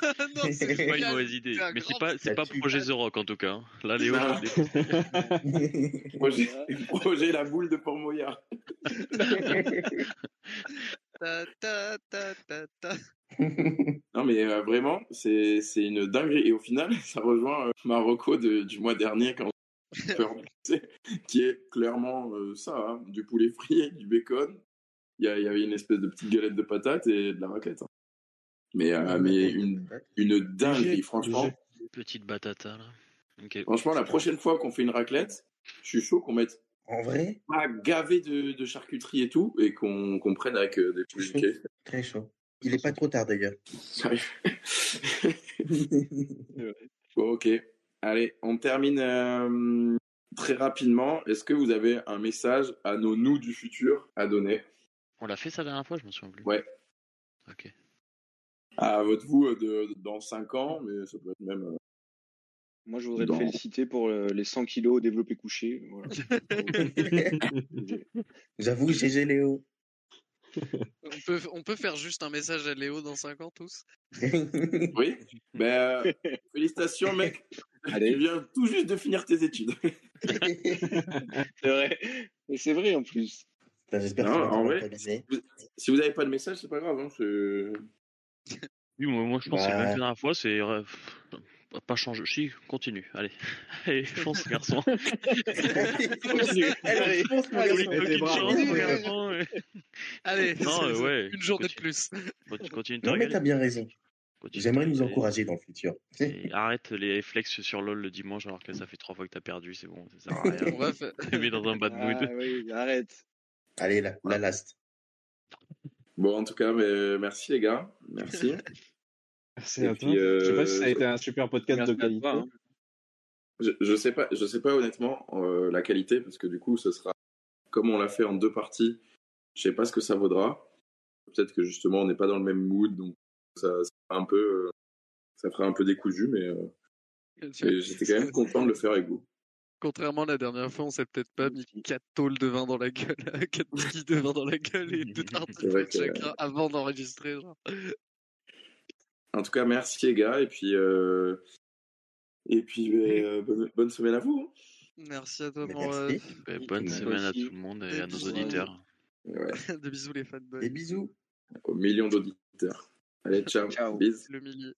non, c'est pas une mauvaise idée. Un Mais c'est pas, c'est pas projet The Rock en tout cas. hein. Là, Léo. Projet, projet la boule de Port-Moyard. Ta, ta, ta, ta, ta. Non, mais euh, vraiment, c'est c'est une dinguerie. Et au final, ça rejoint euh, ma reco de- du mois dernier quand qui est clairement euh, ça hein, du poulet frit, du bacon. Il y, avait une espèce de petite galette de patates et de la raclette. hein. Mais, euh, mais une, une dinguerie, franchement. Petite batata là. Ok. Franchement, la prochaine fois qu'on fait une raclette, je suis chaud qu'on mette En vrai, pas gavé de, de charcuterie et tout, et qu'on prenne avec euh, des poules chaud. Très chaud. Il est pas trop tard d'ailleurs. Bon, ok. Allez, on termine euh, très rapidement. Est-ce que vous avez un message à nos nous du futur à donner? On l'a fait ça la dernière fois, je me souviens plus. Ouais. Ok. À votre vous euh, de, dans 5 ans, mais ça peut être même. euh, Moi, je voudrais Dans- te féliciter pour euh, les 100 kilos développés couchés. Voilà. J'avoue, GG Léo. On peut, on peut faire juste un message à Léo dans 5 ans tous Oui. Ben, euh, félicitations, mec. Allez. Tu viens tout juste de finir tes études. c'est vrai. Mais c'est vrai en plus. J'espère que tu vas en vrai, mentaliser. si vous n'avez pas de message, c'est pas grave. Hein, Oui, moi, moi je pense que c'est Bah. même la dernière fois, c'est. euh, pas changer. Si, continue. Allez. Allez, fonce, garçon. continue. Allez, fonce, mon Allez, garçon. T'es. Allez, Non, ouais, une journée de plus. Continue, Non, mais t'as bien raison. J'aimerais nous encourager dans le futur. Et arrête les flex sur LoL le dimanche alors que ça fait trois fois que t'as perdu, c'est bon, ça sert à rien. On va faire- Tu mets dans un bad mood. Ah oui, arrête. Allez, la, la last. Bon, en tout cas, mais, merci les gars. Merci. Merci Et à puis, toi. Je sais pas euh, si ça a été un super podcast Merci de qualité. toi, hein. Je, je sais pas, je sais pas honnêtement euh, la qualité parce que du coup, ce sera comme on l'a fait en deux parties. Je sais pas ce que ça vaudra. Peut-être que justement, on n'est pas dans le même mood, donc ça, ça fera un peu, euh, ça fera un peu décousu, mais euh, mais j'étais quand même content de le faire avec vous. Contrairement à la dernière fois, on s'est peut-être pas mis 4 tôles de vin dans la gueule, 4 bouteilles de vin dans la gueule et deux tartes C'est de chacun avant d'enregistrer. En tout cas, merci les gars, et puis euh, et puis ben, euh, bonne, bonne semaine à vous. Merci à toi, mon merci. ref. Ben, bonne semaine à tout le monde et Des à nos auditeurs. Ouais, De bisous les fanboys. Des bisous. aux millions d'auditeurs. Allez, ciao, Ciao. bisous. Le milieu.